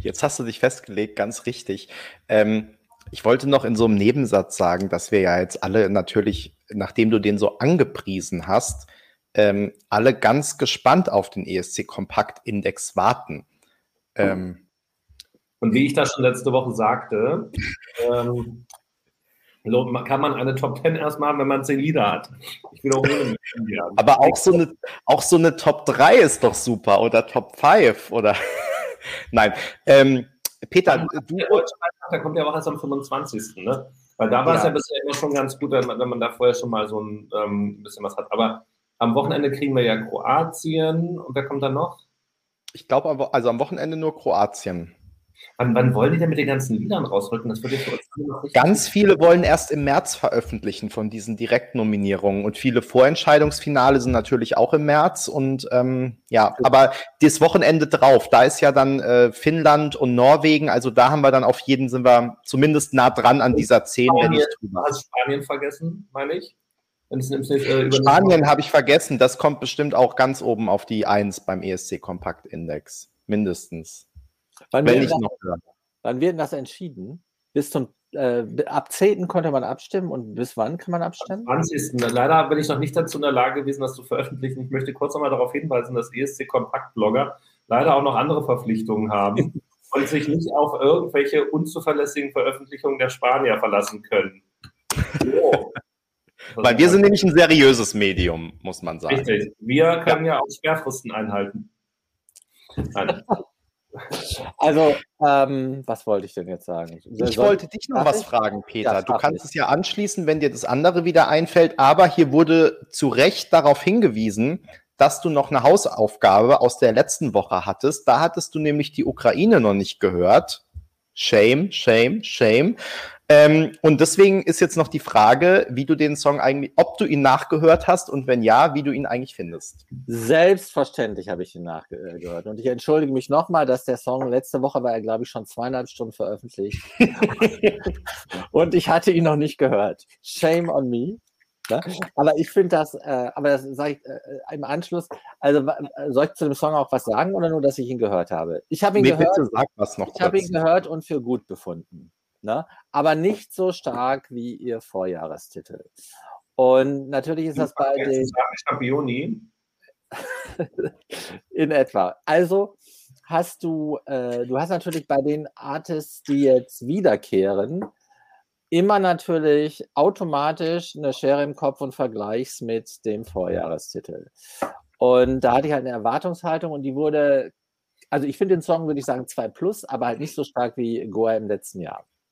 Jetzt hast du dich festgelegt, ganz richtig. Ähm, ich wollte noch in so einem Nebensatz sagen, dass wir ja jetzt alle natürlich, nachdem du den so angepriesen hast, ähm, alle ganz gespannt auf den ESC Kompakt Index warten. Ähm, und wie ich das schon letzte Woche sagte, ähm, kann man eine Top 10 erst machen, wenn man 10 Lieder hat. Ich wiederhole mich. Aber auch so, eine, auch so eine Top 3 ist doch super oder Top 5 oder. Nein. Ähm, Peter, ja, du. Der kommt ja auch erst am 25. Ne? Weil da war es ja. ja bisher immer schon ganz gut, wenn man, wenn man da vorher schon mal so ein ähm, bisschen was hat. Aber am Wochenende kriegen wir ja Kroatien und wer kommt dann noch? Ich glaube, also am Wochenende nur Kroatien. Wann, wann, wollen die denn mit den ganzen Liedern rausrücken? Das würde ich für uns Ganz viele wollen erst im März veröffentlichen von diesen Direktnominierungen und viele Vorentscheidungsfinale sind natürlich auch im März und ähm, ja, aber das Wochenende drauf, da ist ja dann äh, Finnland und Norwegen, also da haben wir dann auf jeden sind wir zumindest nah dran an dieser 10, wenn nicht drüber. Hast Spanien vergessen, meine ich? Äh, Spanien habe ich vergessen, das kommt bestimmt auch ganz oben auf die 1 beim ESC Kompakt Index, mindestens. Wann Wenn wird, das, wann wird das entschieden? Bis zum äh, ab 10. konnte man abstimmen und bis wann kann man abstimmen? Am 20. Leider bin ich noch nicht dazu in der Lage gewesen, das zu veröffentlichen. Ich möchte kurz nochmal darauf hinweisen, dass ESC Kompakt-Blogger leider auch noch andere Verpflichtungen haben und sich nicht auf irgendwelche unzuverlässigen Veröffentlichungen der Spanier verlassen können. So. Weil wir sind nämlich ein seriöses Medium, muss man sagen. Richtig. Wir können ja, ja auch Sperrfristen einhalten. Nein. Also, ähm, was wollte ich denn jetzt sagen? Ich Soll wollte dich noch was fragen, Peter. Ja, du kannst es ja anschließen, wenn dir das andere wieder einfällt, aber hier wurde zu Recht darauf hingewiesen, dass du noch eine Hausaufgabe aus der letzten Woche hattest. Da hattest du nämlich die Ukraine noch nicht gehört. Shame, shame, shame. Ähm, und deswegen ist jetzt noch die Frage, wie du den Song eigentlich, ob du ihn nachgehört hast und wenn ja, wie du ihn eigentlich findest. Selbstverständlich habe ich ihn nachgehört. Und ich entschuldige mich nochmal, dass der Song letzte Woche war er, glaube ich, schon zweieinhalb Stunden veröffentlicht. und ich hatte ihn noch nicht gehört. Shame on me. Ne? Aber ich finde das, äh, aber das sage ich äh, im Anschluss, also soll ich zu dem Song auch was sagen oder nur, dass ich ihn gehört habe? Ich habe ihn nee, gehört. Bitte sag was noch ich habe ihn gehört und für gut befunden ne? aber nicht so stark wie ihr Vorjahrestitel. Und natürlich ist das bei den. Championi. In etwa. Also hast du, äh, du hast natürlich bei den Artists, die jetzt wiederkehren, immer natürlich automatisch eine Schere im Kopf und vergleichst mit dem Vorjahrestitel. Und da hatte ich halt eine Erwartungshaltung und die wurde, also ich finde den Song, würde ich sagen, 2 plus, aber halt nicht so stark wie Goa im letzten Jahr.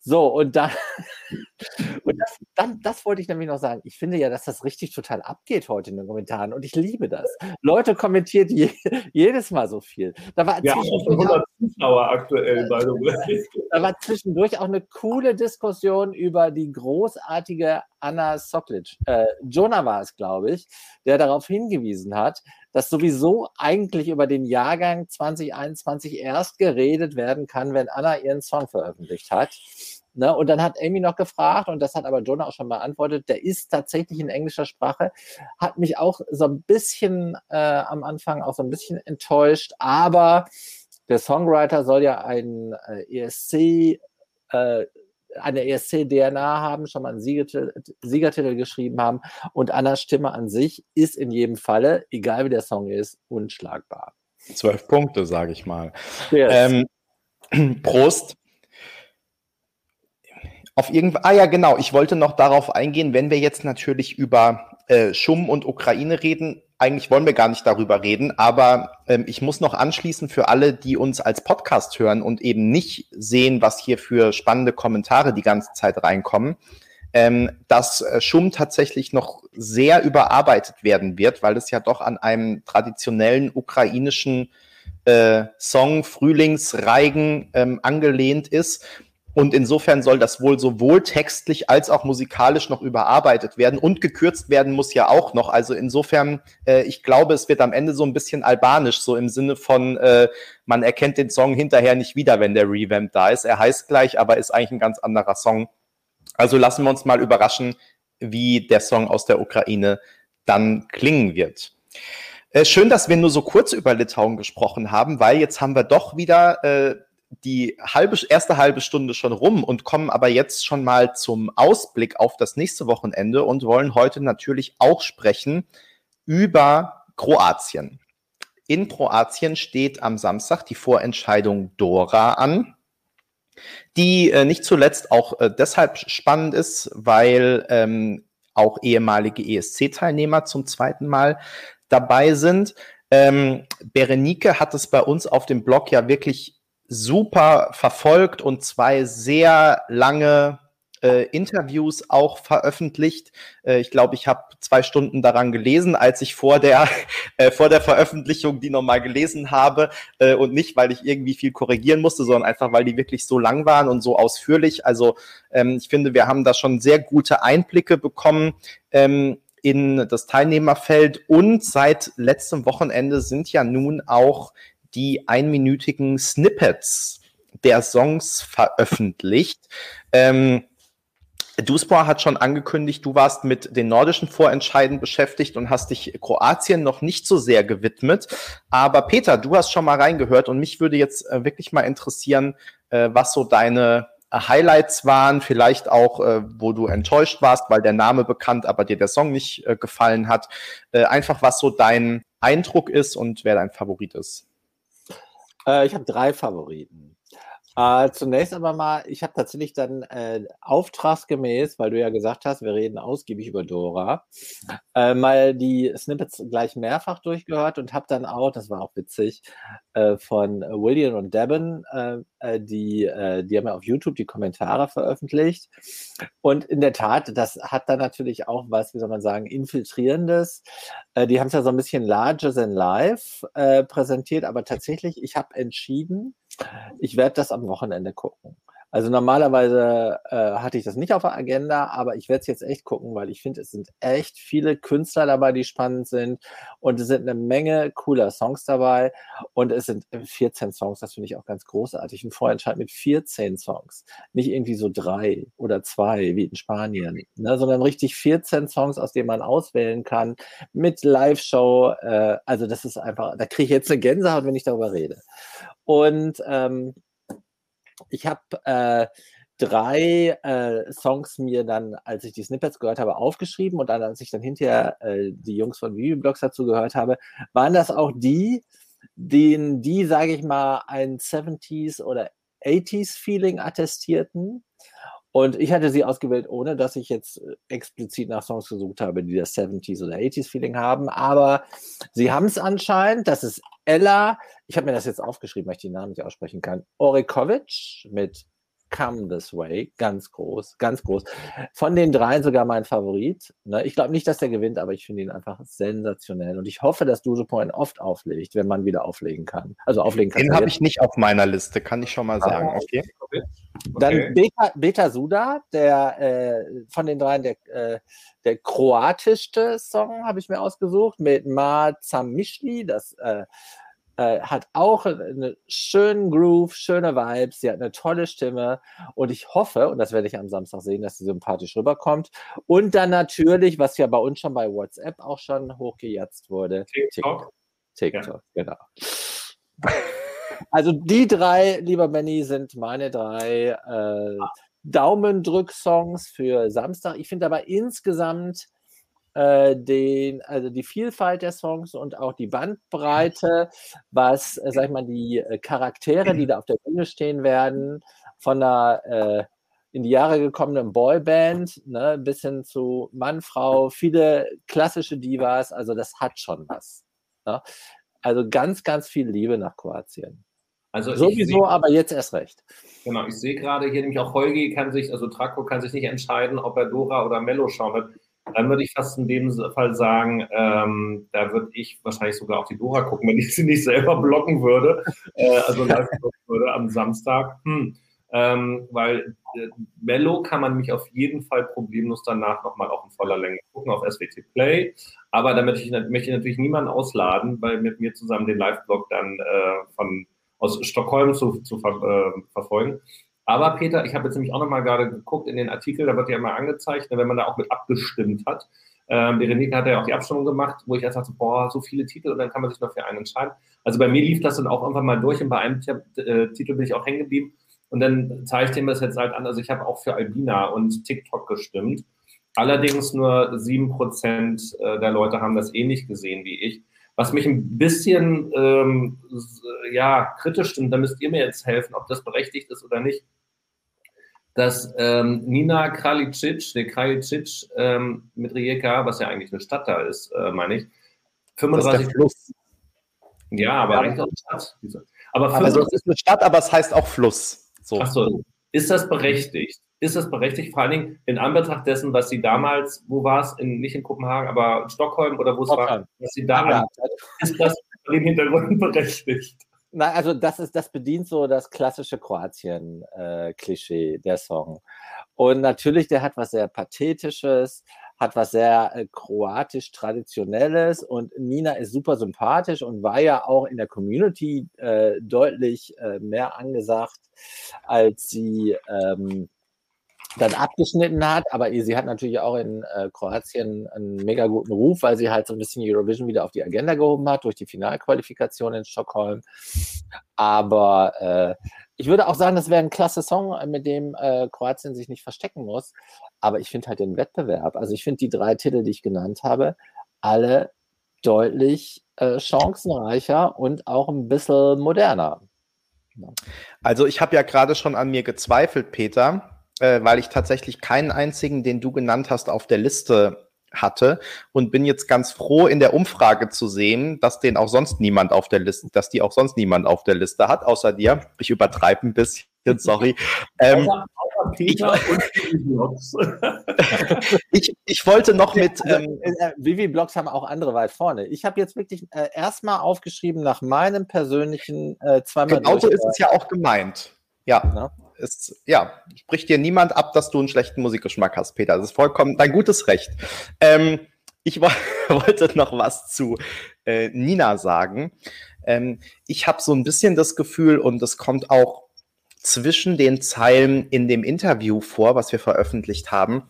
So, und dann, und das, dann, das wollte ich nämlich noch sagen. Ich finde ja, dass das richtig total abgeht heute in den Kommentaren und ich liebe das. Leute kommentiert je, jedes Mal so viel. Da war ja, 100 Zuschauer aktuell, by the way. Da war zwischendurch auch eine coole Diskussion über die großartige Anna Soklic. Äh, Jonah war es, glaube ich, der darauf hingewiesen hat, dass sowieso eigentlich über den Jahrgang 2021 erst geredet werden kann, wenn Anna ihren Song veröffentlicht hat. Ne? Und dann hat Amy noch gefragt, und das hat aber Jonah auch schon beantwortet, der ist tatsächlich in englischer Sprache, hat mich auch so ein bisschen äh, am Anfang auch so ein bisschen enttäuscht, aber der Songwriter soll ja ein äh, ESC äh, eine ESC-DNA haben, schon mal einen Siegertitel, Siegertitel geschrieben haben. Und Annas Stimme an sich ist in jedem Falle, egal wie der Song ist, unschlagbar. Zwölf Punkte, sage ich mal. Yes. Ähm, Prost. Auf irgend ah ja, genau. Ich wollte noch darauf eingehen, wenn wir jetzt natürlich über äh, Schumm und Ukraine reden. Eigentlich wollen wir gar nicht darüber reden, aber ähm, ich muss noch anschließen für alle, die uns als Podcast hören und eben nicht sehen, was hier für spannende Kommentare die ganze Zeit reinkommen, ähm, dass äh, Schumm tatsächlich noch sehr überarbeitet werden wird, weil es ja doch an einem traditionellen ukrainischen äh, Song Frühlingsreigen ähm, angelehnt ist und insofern soll das wohl sowohl textlich als auch musikalisch noch überarbeitet werden und gekürzt werden muss ja auch noch. Also insofern, äh, ich glaube, es wird am Ende so ein bisschen albanisch, so im Sinne von, äh, man erkennt den Song hinterher nicht wieder, wenn der Revamp da ist. Er heißt gleich, aber ist eigentlich ein ganz anderer Song. Also lassen wir uns mal überraschen, wie der Song aus der Ukraine dann klingen wird. Äh, schön, dass wir nur so kurz über Litauen gesprochen haben, weil jetzt haben wir doch wieder äh, die halbe, erste halbe Stunde schon rum und kommen aber jetzt schon mal zum Ausblick auf das nächste Wochenende und wollen heute natürlich auch sprechen über Kroatien. In Kroatien steht am Samstag die Vorentscheidung Dora an, die äh, nicht zuletzt auch äh, deshalb spannend ist, weil ähm, auch ehemalige ESC-Teilnehmer zum zweiten Mal dabei sind. Ähm, Berenike hat es bei uns auf dem Blog ja wirklich super verfolgt und zwei sehr lange äh, Interviews auch veröffentlicht. Äh, ich glaube, ich habe zwei Stunden daran gelesen, als ich vor der, äh, vor der Veröffentlichung die nochmal gelesen habe. Äh, und nicht, weil ich irgendwie viel korrigieren musste, sondern einfach, weil die wirklich so lang waren und so ausführlich. Also ähm, ich finde, wir haben da schon sehr gute Einblicke bekommen. Ähm, in das Teilnehmerfeld und seit letztem Wochenende sind ja nun auch die einminütigen Snippets der Songs veröffentlicht. Ähm, Duspor hat schon angekündigt, du warst mit den nordischen Vorentscheiden beschäftigt und hast dich Kroatien noch nicht so sehr gewidmet. Aber Peter, du hast schon mal reingehört und mich würde jetzt äh, wirklich mal interessieren, äh, was so deine Highlights waren, vielleicht auch, äh, wo du enttäuscht warst, weil der Name bekannt, aber dir der Song nicht gefallen hat. Einfach, was so dein Eindruck ist und wer dein Favorit ist. Äh, ich habe drei Favoriten. Äh, zunächst aber mal, ich habe tatsächlich dann äh, auftragsgemäß, weil du ja gesagt hast, wir reden ausgiebig über Dora, äh, mal die Snippets gleich mehrfach durchgehört und habe dann auch, das war auch witzig, äh, von William und Devon, äh, äh, die, die haben ja auf YouTube die Kommentare veröffentlicht. Und in der Tat, das hat dann natürlich auch was, wie soll man sagen, infiltrierendes. die haben es ja so ein bisschen larger than life präsentiert, aber tatsächlich, ich habe entschieden, ich werde das am Wochenende gucken. Also normalerweise äh, hatte ich das nicht auf der Agenda, aber ich werde es jetzt echt gucken, weil ich finde, es sind echt viele Künstler dabei, die spannend sind und es sind eine Menge cooler Songs dabei und es sind 14 Songs, das finde ich auch ganz großartig. Ein Vorentscheid mit 14 Songs, nicht irgendwie so drei oder zwei wie in Spanien, ne, sondern richtig 14 Songs, aus denen man auswählen kann mit Live-Show. Äh, also das ist einfach, da kriege ich jetzt eine Gänsehaut, wenn ich darüber rede. Und ähm, ich habe äh, drei äh, Songs mir dann, als ich die Snippets gehört habe, aufgeschrieben und dann, als ich dann hinterher äh, die Jungs von Viviblogs dazu gehört habe, waren das auch die, denen die, sage ich mal, ein 70s oder 80s Feeling attestierten. Und ich hatte sie ausgewählt, ohne dass ich jetzt äh, explizit nach Songs gesucht habe, die das 70s oder 80s Feeling haben. Aber sie haben es anscheinend. Das ist Ella. Ich habe mir das jetzt aufgeschrieben, weil ich den Namen nicht aussprechen kann. Orikovic mit Come This Way, ganz groß, ganz groß. Von den dreien sogar mein Favorit. Ne? Ich glaube nicht, dass der gewinnt, aber ich finde ihn einfach sensationell. Und ich hoffe, dass Dujo Point oft auflegt, wenn man wieder auflegen kann. Also auflegen kann. Den habe ich nicht auf meiner Liste, kann ich schon mal sagen. Ah, okay. okay. Dann Beta, Beta Suda, der äh, von den dreien der, äh, der kroatischste Song habe ich mir ausgesucht mit Ma Zamischli, das äh, äh, hat auch einen schönen Groove, schöne Vibes, sie hat eine tolle Stimme und ich hoffe, und das werde ich am Samstag sehen, dass sie sympathisch rüberkommt. Und dann natürlich, was ja bei uns schon bei WhatsApp auch schon hochgejatzt wurde, TikTok. TikTok, ja. genau. Also die drei, lieber Benny, sind meine drei äh, Daumendrück-Songs für Samstag. Ich finde aber insgesamt den, also die Vielfalt der Songs und auch die Bandbreite, was, äh, sag ich mal, die äh, Charaktere, die da auf der Bühne stehen werden, von einer äh, in die Jahre gekommenen Boyband, ne, bis hin zu Mann, Frau, viele klassische Divas, also das hat schon was. Ne? Also ganz, ganz viel Liebe nach Kroatien. Also Sowieso, seh, aber jetzt erst recht. Genau, ich sehe gerade hier nämlich auch Holgi kann sich, also Trako kann sich nicht entscheiden, ob er Dora oder Mello schauen wird. Dann würde ich fast in dem Fall sagen, ähm, da würde ich wahrscheinlich sogar auf die Dora gucken, wenn ich sie nicht selber blocken würde, äh, also live blocken würde am Samstag. Hm. Ähm, weil äh, Mello kann man mich auf jeden Fall problemlos danach nochmal auch in voller Länge gucken auf SWT Play. Aber damit ich, möchte ich natürlich niemanden ausladen, weil mit mir zusammen den Live-Blog dann äh, von aus Stockholm zu, zu ver, äh, verfolgen. Aber Peter, ich habe jetzt nämlich auch nochmal gerade geguckt in den Artikel, da wird ja immer angezeigt, wenn man da auch mit abgestimmt hat. Ähm, Berenike hat ja auch die Abstimmung gemacht, wo ich erst dachte, boah, so viele Titel und dann kann man sich noch für einen entscheiden. Also bei mir lief das dann auch einfach mal durch und bei einem äh, Titel bin ich auch hängen geblieben. Und dann zeige ich dem das jetzt halt an. Also ich habe auch für Albina und TikTok gestimmt. Allerdings nur 7% äh, der Leute haben das ähnlich gesehen wie ich. Was mich ein bisschen ähm, ja, kritisch stimmt, da müsst ihr mir jetzt helfen, ob das berechtigt ist oder nicht, dass ähm, Nina Kralicic, der Kralicic ähm, mit Rijeka, was ja eigentlich eine Stadt da ist, äh, meine ich, 35 Fluss. Ja, aber ja, eigentlich auch eine Stadt. Aber also es ist eine Stadt, aber es heißt auch Fluss. So. Ach so. Ist das berechtigt? ist das berechtigt, vor allen Dingen in Anbetracht dessen, was sie damals, wo war es, in, nicht in Kopenhagen, aber in Stockholm oder wo es war, was sie da ja. ist das vor dem Hintergrund berechtigt? Nein, also das ist, das bedient so das klassische Kroatien-Klischee, äh, der Song. Und natürlich, der hat was sehr Pathetisches, hat was sehr äh, kroatisch Traditionelles und Nina ist super sympathisch und war ja auch in der Community äh, deutlich äh, mehr angesagt, als sie ähm, dann abgeschnitten hat, aber sie hat natürlich auch in äh, Kroatien einen mega guten Ruf, weil sie halt so ein bisschen Eurovision wieder auf die Agenda gehoben hat durch die Finalqualifikation in Stockholm. Aber äh, ich würde auch sagen, das wäre ein klasse Song, mit dem äh, Kroatien sich nicht verstecken muss. Aber ich finde halt den Wettbewerb, also ich finde die drei Titel, die ich genannt habe, alle deutlich äh, chancenreicher und auch ein bisschen moderner. Also ich habe ja gerade schon an mir gezweifelt, Peter äh, weil ich tatsächlich keinen einzigen, den du genannt hast, auf der Liste hatte und bin jetzt ganz froh in der Umfrage zu sehen, dass den auch sonst niemand auf der Liste, dass die auch sonst niemand auf der Liste hat, außer dir. Ich übertreibe ein bisschen, sorry. Ähm, ich, ich, ich, wollte noch mit. Ähm, äh, äh, Vivi Blogs haben auch andere weit vorne. Ich habe jetzt wirklich äh, erstmal aufgeschrieben nach meinem persönlichen äh, zweimal. Genau so ist es ja auch gemeint. Ja. ja ist, ja, spricht dir niemand ab, dass du einen schlechten Musikgeschmack hast, Peter. Das ist vollkommen dein gutes Recht. Ähm, ich wollte noch was zu äh, Nina sagen. Ähm, ich habe so ein bisschen das Gefühl, und es kommt auch zwischen den Zeilen in dem Interview vor, was wir veröffentlicht haben.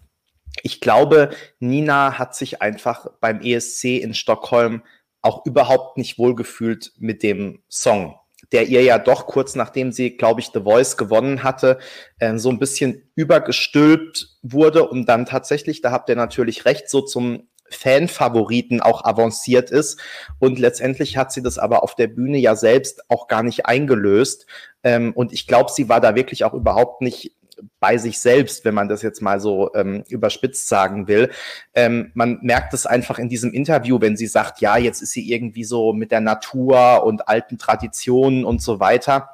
Ich glaube, Nina hat sich einfach beim ESC in Stockholm auch überhaupt nicht wohlgefühlt mit dem Song, der ihr ja doch kurz nachdem sie, glaube ich, The Voice gewonnen hatte, äh, so ein bisschen übergestülpt wurde und dann tatsächlich, da habt ihr natürlich recht, so zum Fanfavoriten auch avanciert ist. Und letztendlich hat sie das aber auf der Bühne ja selbst auch gar nicht eingelöst. Ähm, und ich glaube, sie war da wirklich auch überhaupt nicht bei sich selbst, wenn man das jetzt mal so ähm, überspitzt sagen will. Ähm, man merkt es einfach in diesem Interview, wenn sie sagt, ja, jetzt ist sie irgendwie so mit der Natur und alten Traditionen und so weiter.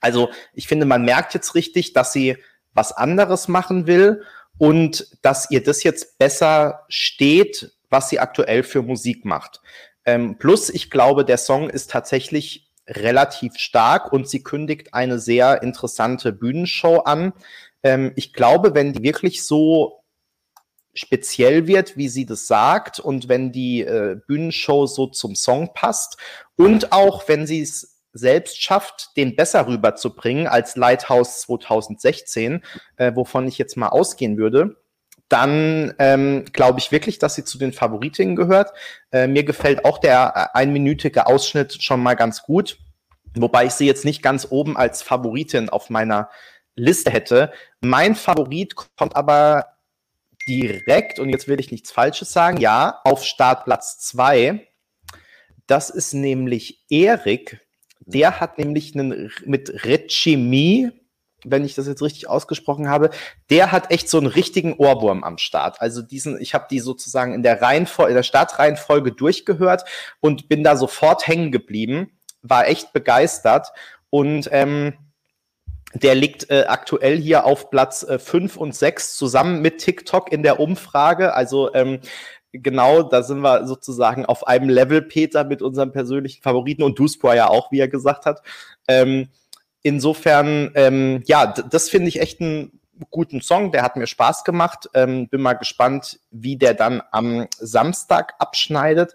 Also ich finde, man merkt jetzt richtig, dass sie was anderes machen will und dass ihr das jetzt besser steht, was sie aktuell für Musik macht. Ähm, plus, ich glaube, der Song ist tatsächlich relativ stark und sie kündigt eine sehr interessante Bühnenshow an. Ähm, ich glaube, wenn die wirklich so speziell wird, wie sie das sagt und wenn die äh, Bühnenshow so zum Song passt und auch wenn sie es selbst schafft, den besser rüberzubringen als Lighthouse 2016, äh, wovon ich jetzt mal ausgehen würde, dann ähm, glaube ich wirklich, dass sie zu den Favoritinnen gehört. Äh, mir gefällt auch der äh, einminütige Ausschnitt schon mal ganz gut, wobei ich sie jetzt nicht ganz oben als Favoritin auf meiner Liste hätte. Mein Favorit kommt aber direkt, und jetzt will ich nichts Falsches sagen, ja, auf Startplatz 2. Das ist nämlich Erik. Der hat nämlich einen mit Rechimie, wenn ich das jetzt richtig ausgesprochen habe, der hat echt so einen richtigen Ohrwurm am Start. Also diesen, ich habe die sozusagen in der Reihenfolge, in der Startreihenfolge durchgehört und bin da sofort hängen geblieben, war echt begeistert und ähm, der liegt äh, aktuell hier auf Platz äh, 5 und 6 zusammen mit TikTok in der Umfrage. Also ähm, genau, da sind wir sozusagen auf einem Level, Peter, mit unserem persönlichen Favoriten und Duspor ja auch, wie er gesagt hat. Ähm, insofern, ähm, ja, das finde ich echt einen guten Song. Der hat mir Spaß gemacht. Ähm, bin mal gespannt, wie der dann am Samstag abschneidet.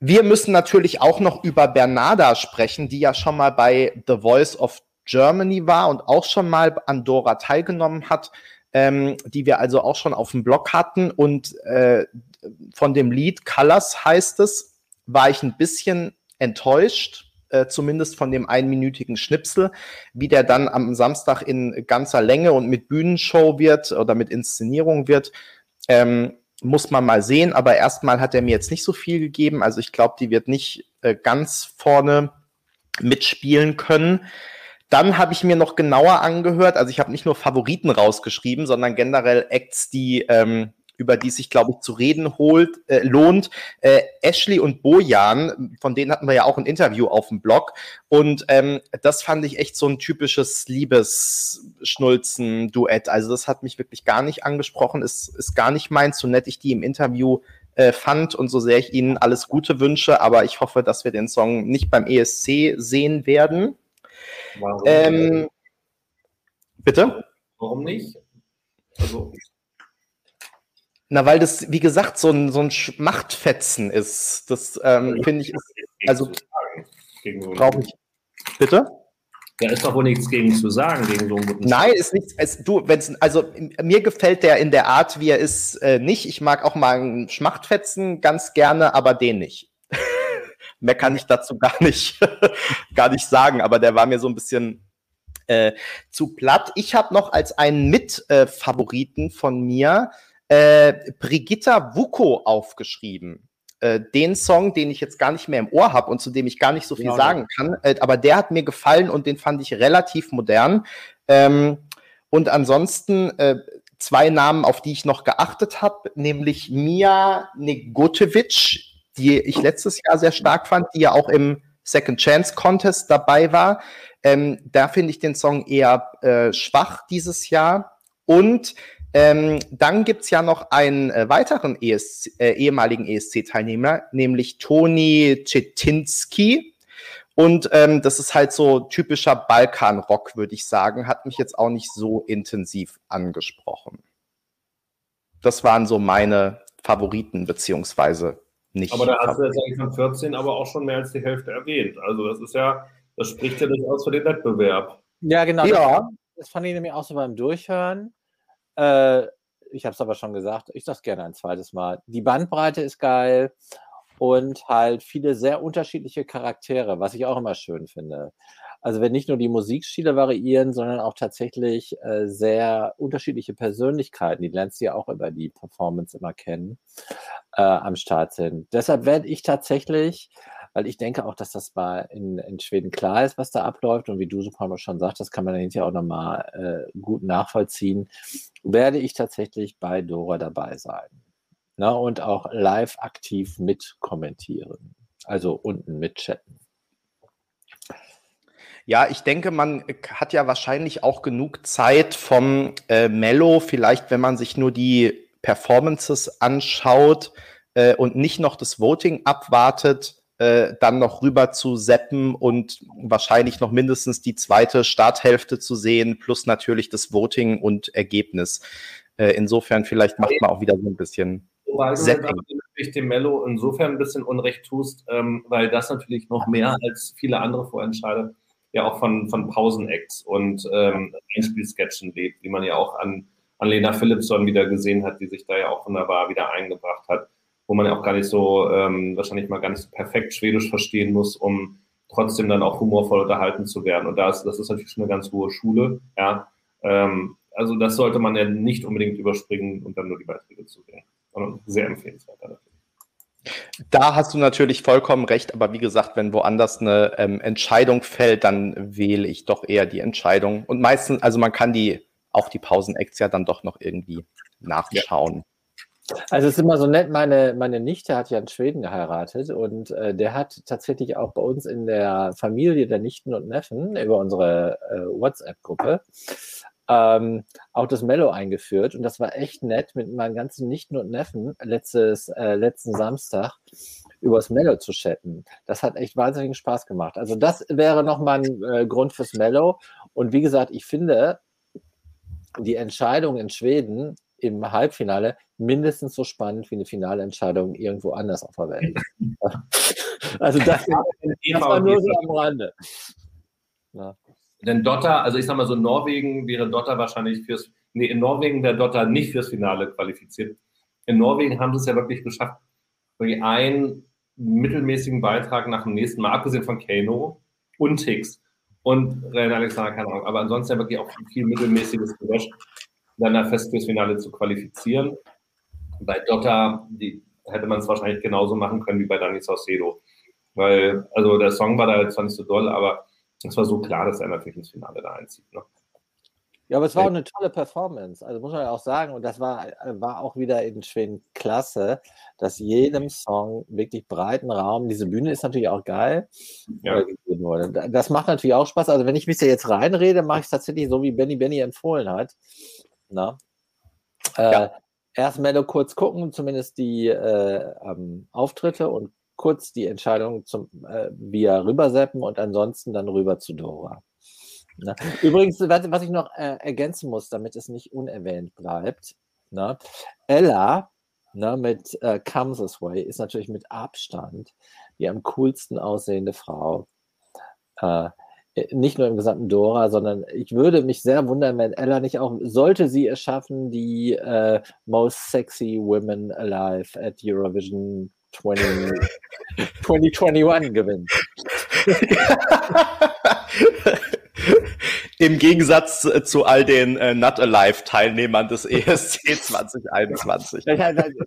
Wir müssen natürlich auch noch über Bernarda sprechen, die ja schon mal bei The Voice of Germany war und auch schon mal an Dora teilgenommen hat, ähm, die wir also auch schon auf dem Blog hatten. Und äh, von dem Lied Colors heißt es, war ich ein bisschen enttäuscht, äh, zumindest von dem einminütigen Schnipsel, wie der dann am Samstag in ganzer Länge und mit Bühnenshow wird oder mit Inszenierung wird. Ähm, muss man mal sehen, aber erstmal hat er mir jetzt nicht so viel gegeben. Also ich glaube, die wird nicht äh, ganz vorne mitspielen können. Dann habe ich mir noch genauer angehört, also ich habe nicht nur Favoriten rausgeschrieben, sondern generell Acts, die ähm, über die sich, glaube ich, zu reden holt, äh, lohnt. Äh, Ashley und Bojan, von denen hatten wir ja auch ein Interview auf dem Blog. Und ähm, das fand ich echt so ein typisches Liebesschnulzen-Duett. Also das hat mich wirklich gar nicht angesprochen, ist, ist gar nicht meins, so nett ich die im Interview äh, fand und so sehr ich ihnen alles Gute wünsche. Aber ich hoffe, dass wir den Song nicht beim ESC sehen werden. Warum? Ähm, bitte? Warum nicht? Also. Na, weil das, wie gesagt, so ein, so ein Machtfetzen ist. Das ähm, finde ich, ist, also brauche ich. Bitte? Da ist doch wohl nichts gegen zu sagen, gegen so einen guten Nein, ist nichts. Es, du, wenn's, also mir gefällt der in der Art, wie er ist, äh, nicht. Ich mag auch mal einen Schmachtfetzen ganz gerne, aber den nicht. Mehr kann ich dazu gar nicht, gar nicht sagen, aber der war mir so ein bisschen äh, zu platt. Ich habe noch als einen Mitfavoriten äh, von mir äh, Brigitta Vuko aufgeschrieben. Äh, den Song, den ich jetzt gar nicht mehr im Ohr habe und zu dem ich gar nicht so viel ja, sagen kann, äh, aber der hat mir gefallen und den fand ich relativ modern. Ähm, und ansonsten äh, zwei Namen, auf die ich noch geachtet habe, nämlich Mia Negotevic, die ich letztes Jahr sehr stark fand, die ja auch im Second Chance Contest dabei war. Ähm, da finde ich den Song eher äh, schwach dieses Jahr. Und ähm, dann gibt's ja noch einen äh, weiteren ESC, äh, ehemaligen ESC-Teilnehmer, nämlich Toni Cetinski. Und ähm, das ist halt so typischer Balkan-Rock, würde ich sagen. Hat mich jetzt auch nicht so intensiv angesprochen. Das waren so meine Favoriten, beziehungsweise nicht. Aber da hast du jetzt eigentlich von 14 aber auch schon mehr als die Hälfte erwähnt. Also das ist ja, das spricht ja durchaus für den Wettbewerb. Ja, genau. Ja. Das fand ich nämlich auch so beim Durchhören. Äh, ich habe es aber schon gesagt, ich sage es gerne ein zweites Mal. Die Bandbreite ist geil und halt viele sehr unterschiedliche Charaktere, was ich auch immer schön finde. Also wenn nicht nur die Musikstile variieren, sondern auch tatsächlich äh, sehr unterschiedliche Persönlichkeiten, die lernst du ja auch über die Performance immer kennen, äh, am Start sind. Deshalb werde ich tatsächlich weil ich denke auch, dass das mal in, in Schweden klar ist, was da abläuft. Und wie du so mal schon sagst, das kann man hinterher auch nochmal äh, gut nachvollziehen, werde ich tatsächlich bei Dora dabei sein. Na, und auch live aktiv mit kommentieren. Also unten mit chatten. Ja, ich denke, man hat ja wahrscheinlich auch genug Zeit vom äh, Mello, vielleicht wenn man sich nur die Performances anschaut äh, und nicht noch das Voting abwartet, äh, dann noch rüber zu seppen und wahrscheinlich noch mindestens die zweite Starthälfte zu sehen, plus natürlich das Voting und Ergebnis. Äh, insofern vielleicht macht man auch wieder so ein bisschen. Weil du natürlich dem Mello insofern ein bisschen Unrecht tust, ähm, weil das natürlich noch mehr als viele andere Vorentscheide ja auch von, von Pausenacts und ähm, Einspielsketchen lebt, wie man ja auch an, an Lena Philipson wieder gesehen hat, die sich da ja auch wunderbar wieder eingebracht hat wo man ja auch gar nicht so, ähm, wahrscheinlich mal gar nicht so perfekt Schwedisch verstehen muss, um trotzdem dann auch humorvoll unterhalten zu werden. Und das, das ist natürlich schon eine ganz hohe Schule, ja. Ähm, also das sollte man ja nicht unbedingt überspringen und dann nur die Beiträge zu sehen. Sondern sehr empfehlenswert natürlich. Da hast du natürlich vollkommen recht, aber wie gesagt, wenn woanders eine ähm, Entscheidung fällt, dann wähle ich doch eher die Entscheidung. Und meistens, also man kann die, auch die Pausen-Acts ja dann doch noch irgendwie nachschauen. Also es ist immer so nett, meine, meine Nichte hat ja in Schweden geheiratet und äh, der hat tatsächlich auch bei uns in der Familie der Nichten und Neffen über unsere äh, WhatsApp-Gruppe ähm, auch das Mello eingeführt und das war echt nett mit meinen ganzen Nichten und Neffen letztes, äh, letzten Samstag übers Mello zu chatten. Das hat echt wahnsinnigen Spaß gemacht. Also das wäre nochmal ein äh, Grund fürs Mello. Und wie gesagt, ich finde die Entscheidung in Schweden im Halbfinale mindestens so spannend wie eine finale Entscheidung irgendwo anders auf der Welt. also das, das war nur so am Rande. Ja. Denn Dotter, also ich sag mal so, in Norwegen wäre Dotter wahrscheinlich fürs, nee, in Norwegen wäre Dotter nicht fürs Finale qualifiziert. In Norwegen haben sie es ja wirklich geschafft, irgendwie einen mittelmäßigen Beitrag nach dem nächsten Mal, abgesehen von Kano und Hicks und Ren Alexander, keine Ahnung, aber ansonsten ja wirklich auch viel mittelmäßiges gelöscht, dann da fest fürs Finale zu qualifizieren. Bei Dotter die, hätte man es wahrscheinlich genauso machen können wie bei Dani Saucedo. Weil, also der Song war da jetzt zwar nicht so doll, aber es war so klar, dass er natürlich ins Finale da einzieht. Ne? Ja, aber es war auch eine tolle Performance. Also muss man ja auch sagen, und das war, war auch wieder in Schweden klasse, dass jedem Song wirklich breiten Raum, diese Bühne ist natürlich auch geil, ja. gegeben wurde. Das macht natürlich auch Spaß. Also wenn ich mich da jetzt reinrede, mache ich es tatsächlich so, wie Benny Benny empfohlen hat. Na? Äh, ja. Erst Mello kurz gucken, zumindest die äh, ähm, Auftritte und kurz die Entscheidung zum äh, via rüberseppen und ansonsten dann rüber zu Dora. Ne? übrigens, was ich noch äh, ergänzen muss, damit es nicht unerwähnt bleibt, ne? Ella ne, mit äh, Comes This Way ist natürlich mit Abstand die am coolsten aussehende Frau. Äh, nicht nur im gesamten Dora, sondern ich würde mich sehr wundern, wenn Ella nicht auch, sollte sie es schaffen, die äh, Most Sexy Women Alive at Eurovision 20, 2021 gewinnt. Im Gegensatz zu all den äh, Not Alive-Teilnehmern des ESC 2021.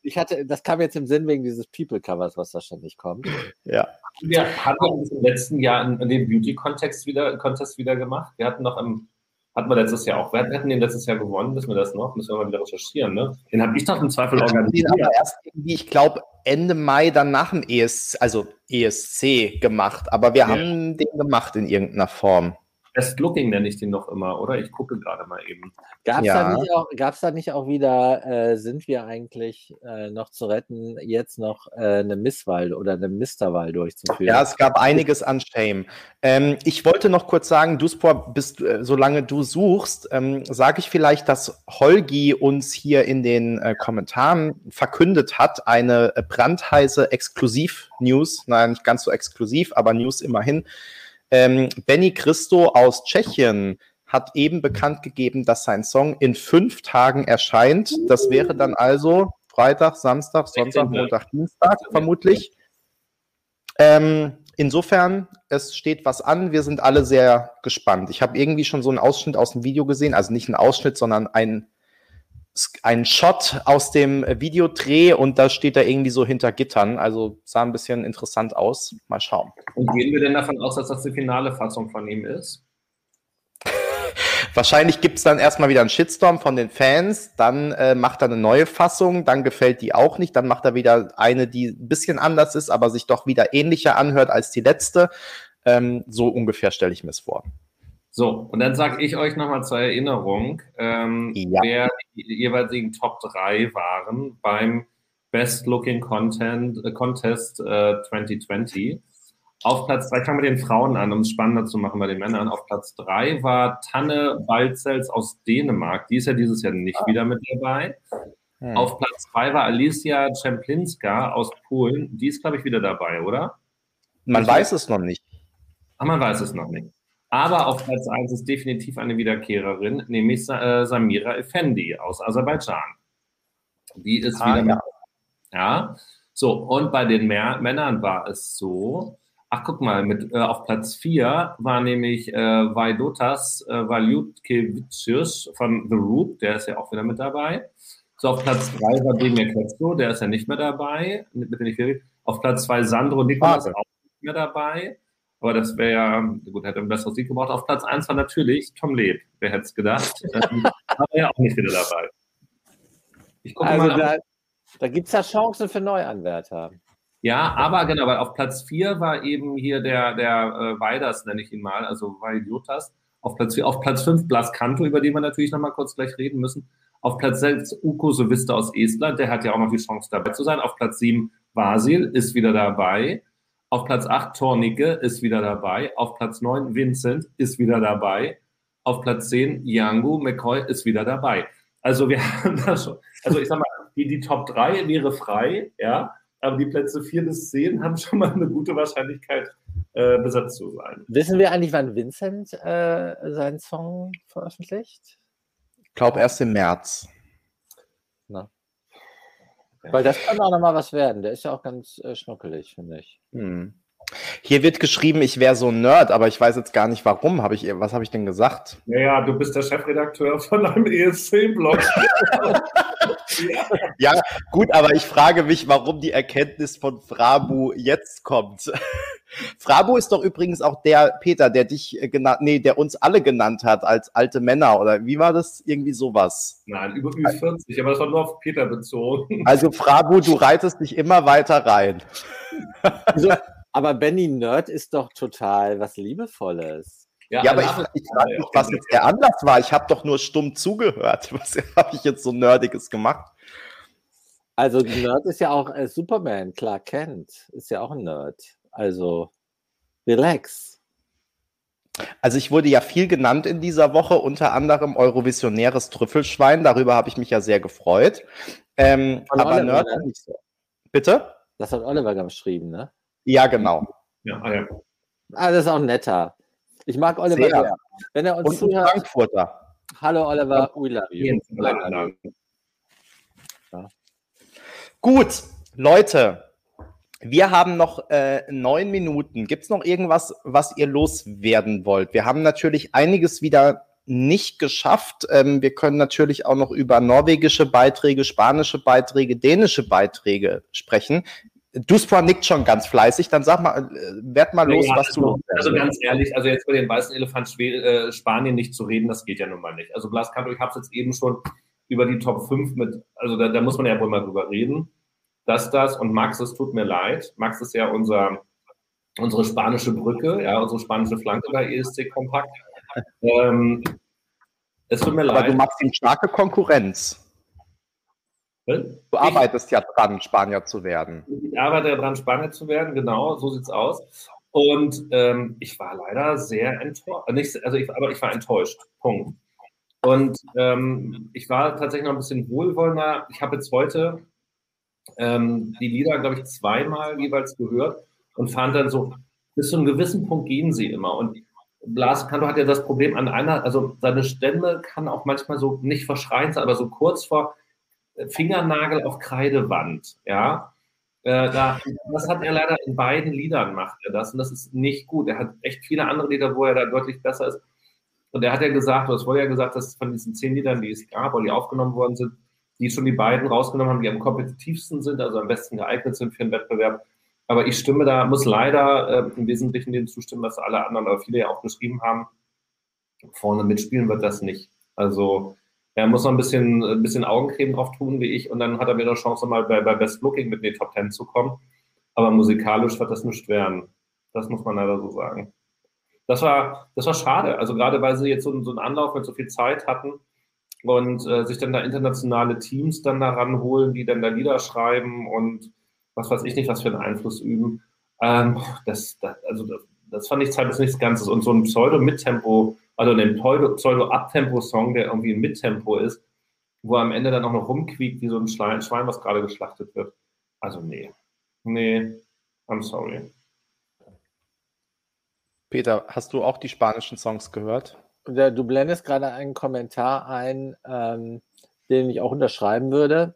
Ich hatte, das kam jetzt im Sinn wegen dieses People-Covers, was da ständig kommt. Ja. Wir hatten das im letzten Jahr in, in dem Beauty-Contest wieder, Contest wieder gemacht. Wir hatten noch im hatten wir letztes Jahr auch. Wir hatten den letztes Jahr gewonnen, wissen wir das noch? Müssen wir mal wieder recherchieren, ne? Den habe ich doch im Zweifel organisiert. Den aber erst irgendwie, ich glaube, Ende Mai dann nach dem ESC, also ESC gemacht. Aber wir ja. haben den gemacht in irgendeiner Form. Best Looking nenne ich den noch immer, oder? Ich gucke gerade mal eben. Gab es ja. da, da, nicht auch wieder, äh, sind wir eigentlich äh, noch zu retten, jetzt noch äh, eine Misswahl oder eine Misterwahl durchzuführen? Ja, es gab einiges an Shame. Ähm, ich wollte noch kurz sagen, Duspor, bist, äh, solange du suchst, ähm, sage ich vielleicht, dass Holgi uns hier in den äh, Kommentaren verkündet hat, eine brandheiße Exklusiv-News, naja, nicht ganz so exklusiv, aber News immerhin ähm, Benny Christo aus Tschechien hat eben bekannt gegeben, dass sein Song in fünf Tagen erscheint. Das wäre dann also Freitag, Samstag, Sonntag, Montag, Dienstag vermutlich. Ähm, insofern, es steht was an. Wir sind alle sehr gespannt. Ich habe irgendwie schon so einen Ausschnitt aus dem Video gesehen, also nicht einen Ausschnitt, sondern ein ein Shot aus dem Videodreh und da steht er irgendwie so hinter Gittern. Also sah ein bisschen interessant aus. Mal schauen. Und gehen wir denn davon aus, dass das die finale Fassung von ihm ist? Wahrscheinlich gibt es dann erstmal wieder einen Shitstorm von den Fans, dann äh, macht er eine neue Fassung, dann gefällt die auch nicht, dann macht er wieder eine, die ein bisschen anders ist, aber sich doch wieder ähnlicher anhört als die letzte. Ähm, so ungefähr stelle ich mir es vor. So, und dann sage ich euch nochmal zur Erinnerung, ähm, ja. wer die jeweiligen Top 3 waren beim Best Looking Content, äh, Contest äh, 2020. Auf Platz 3, ich fange mit den Frauen an, um es spannender zu machen bei den Männern. Auf Platz 3 war Tanne Balzels aus Dänemark. Die ist ja dieses Jahr nicht ah. wieder mit dabei. Hm. Auf Platz 2 war Alicia Czemplinska aus Polen. Die ist, glaube ich, wieder dabei, oder? Man ich weiß es noch nicht. Ah, man weiß es noch nicht. Aber auf Platz 1 ist definitiv eine Wiederkehrerin, nämlich äh, Samira Effendi aus Aserbaidschan. Die ist ah, wieder ja. ja. So, und bei den Mä Männern war es so, Ach, guck mal, mit, äh, auf Platz 4 war nämlich äh, Vaidotas äh, Valutkevicius von The Root, der ist ja auch wieder mit dabei. So, auf Platz 3 war Demir Quetzlo, der ist ja nicht mehr dabei, Auf Platz 2 Sandro Nikolas, auch nicht mehr dabei. Aber das wäre ja, gut, hätte ein besseres Sieg gebraucht. Auf Platz 1 war natürlich Tom Leb, wer hätte es gedacht. ähm, aber ja auch nicht wieder dabei. Ich gucke also mal. Da, da gibt es ja Chancen für Neuanwärter. Ja, aber genau, weil auf Platz 4 war eben hier der, der äh, Weiders, nenne ich ihn mal, also Vaidiotas. Auf Platz 4, auf Platz 5 Blas Kanto, über den wir natürlich nochmal kurz gleich reden müssen. Auf Platz 6 Uko Sovista aus Estland, der hat ja auch noch die Chance dabei zu sein. Auf Platz 7 Vasil ist wieder dabei. Auf Platz 8 Tornicke ist wieder dabei. Auf Platz 9 Vincent ist wieder dabei. Auf Platz 10 Yangu McCoy ist wieder dabei. Also wir haben da schon, also ich sag mal, die, die Top 3 wäre frei, ja aber die Plätze 4 bis 10 haben schon mal eine gute Wahrscheinlichkeit, äh, besetzt zu sein. Wissen wir eigentlich, wann Vincent äh, seinen Song veröffentlicht? Ich glaube erst im März. Weil das kann auch nochmal was werden. Der ist ja auch ganz äh, schnuckelig, finde ich. Hm. Hier wird geschrieben, ich wäre so ein Nerd, aber ich weiß jetzt gar nicht warum. Hab ich, was habe ich denn gesagt? Naja, du bist der Chefredakteur von einem ESC-Blog. ja. gut, aber ich frage mich, warum die Erkenntnis von Frabu jetzt kommt. Frabu ist doch übrigens auch der Peter, der dich äh, genannt, nee, der uns alle genannt hat als alte Männer oder wie war das? Irgendwie sowas. Nein, über 40, aber das war nur auf Peter bezogen. Also Frabu, du reitest dich immer weiter rein. Also, aber Benny Nerd ist doch total was Liebevolles. Ja, ja aber ich, ich frage mich, was jetzt der Anlass war. Ich habe doch nur stumm zugehört. Was habe ich jetzt so Nerdiges gemacht? Also Nerd ist ja auch äh, Superman, klar kennt, ist ja auch ein Nerd. Also relax. Also ich wurde ja viel genannt in dieser Woche, unter anderem Eurovisionäres Trüffelschwein. Darüber habe ich mich ja sehr gefreut. Ähm, aber Oliver, Nerd ne? nicht so. Bitte? Das hat Oliver geschrieben, ne? Ja, genau. Ja, ah, ja. Ah, das ist auch netter. Ich mag Oliver sehr. sehr. Wenn er uns Und zuhört. Frankfurter. Hallo Oliver, we love you. Ja. Gut, Leute, wir haben noch äh, neun Minuten. Gibt es noch irgendwas, was ihr loswerden wollt? Wir haben natürlich einiges wieder nicht geschafft. Ähm, wir können natürlich auch noch über norwegische Beiträge, spanische Beiträge, dänische Beiträge sprechen. Duspra nickt schon ganz fleißig, dann sag mal, äh, werd mal los, ja, was also, du. Also ganz ehrlich, also jetzt über den weißen Elefant äh, Spanien nicht zu reden, das geht ja nun mal nicht. Also Blas Canto, ich habe es jetzt eben schon über die Top 5 mit, also da, da, muss man ja wohl mal drüber reden, dass das, und Max, es tut mir leid, Max ist ja unser, unsere spanische Brücke, ja, unsere spanische Flanke bei ESC Kompakt. Ähm, es tut mir leid. Aber du machst ihm starke Konkurrenz. Du arbeitest ja dran, Spanier zu werden. Ich arbeite ja dran, Spanier zu werden, genau, so sieht's aus. Und ähm, ich war leider sehr enttäuscht. Also ich, aber ich war enttäuscht. Punkt. Und ähm, ich war tatsächlich noch ein bisschen wohlwollender. Ich habe jetzt heute ähm, die Lieder, glaube ich, zweimal jeweils gehört und fand dann so, bis zu einem gewissen Punkt gehen sie immer. Und Blas Kanto hat ja das Problem an einer, also seine Stimme kann auch manchmal so nicht verschreien sein, aber so kurz vor Fingernagel auf Kreidewand, ja. Äh, da, das hat er leider in beiden Liedern macht er das und das ist nicht gut. Er hat echt viele andere Lieder, wo er da deutlich besser ist. Und er hat ja gesagt, oder es wurde ja gesagt, dass von diesen zehn Liedern, die es gab oder die aufgenommen worden sind, die schon die beiden rausgenommen haben, die am kompetitivsten sind, also am besten geeignet sind für den Wettbewerb. Aber ich stimme da, muss leider äh, im Wesentlichen dem zustimmen, was alle anderen oder viele ja auch geschrieben haben. Vorne mitspielen wird das nicht. Also er muss noch ein bisschen, ein bisschen Augencreme drauf tun, wie ich, und dann hat er wieder eine Chance, mal bei, bei Best Looking mit in die Top Ten zu kommen. Aber musikalisch wird das nicht werden. Das muss man leider so sagen. Das war, das war schade. Also gerade weil sie jetzt so, so einen Anlauf mit so viel Zeit hatten und äh, sich dann da internationale Teams dann daran holen, die dann da Lieder schreiben und was weiß ich nicht, was für einen Einfluss üben. Ähm, das, das, also das, das fand ich Zeit ist nichts Ganzes. Und so ein Pseudo-Mittempo also einen Pseudo-Abtempo-Song, der irgendwie ein Mittempo ist, wo er am Ende dann auch noch rumquiekt wie so ein Schwein, Schwein, was gerade geschlachtet wird. Also nee. Nee, I'm sorry. Peter, hast du auch die spanischen Songs gehört? Du blendest gerade einen Kommentar ein, ähm, den ich auch unterschreiben würde.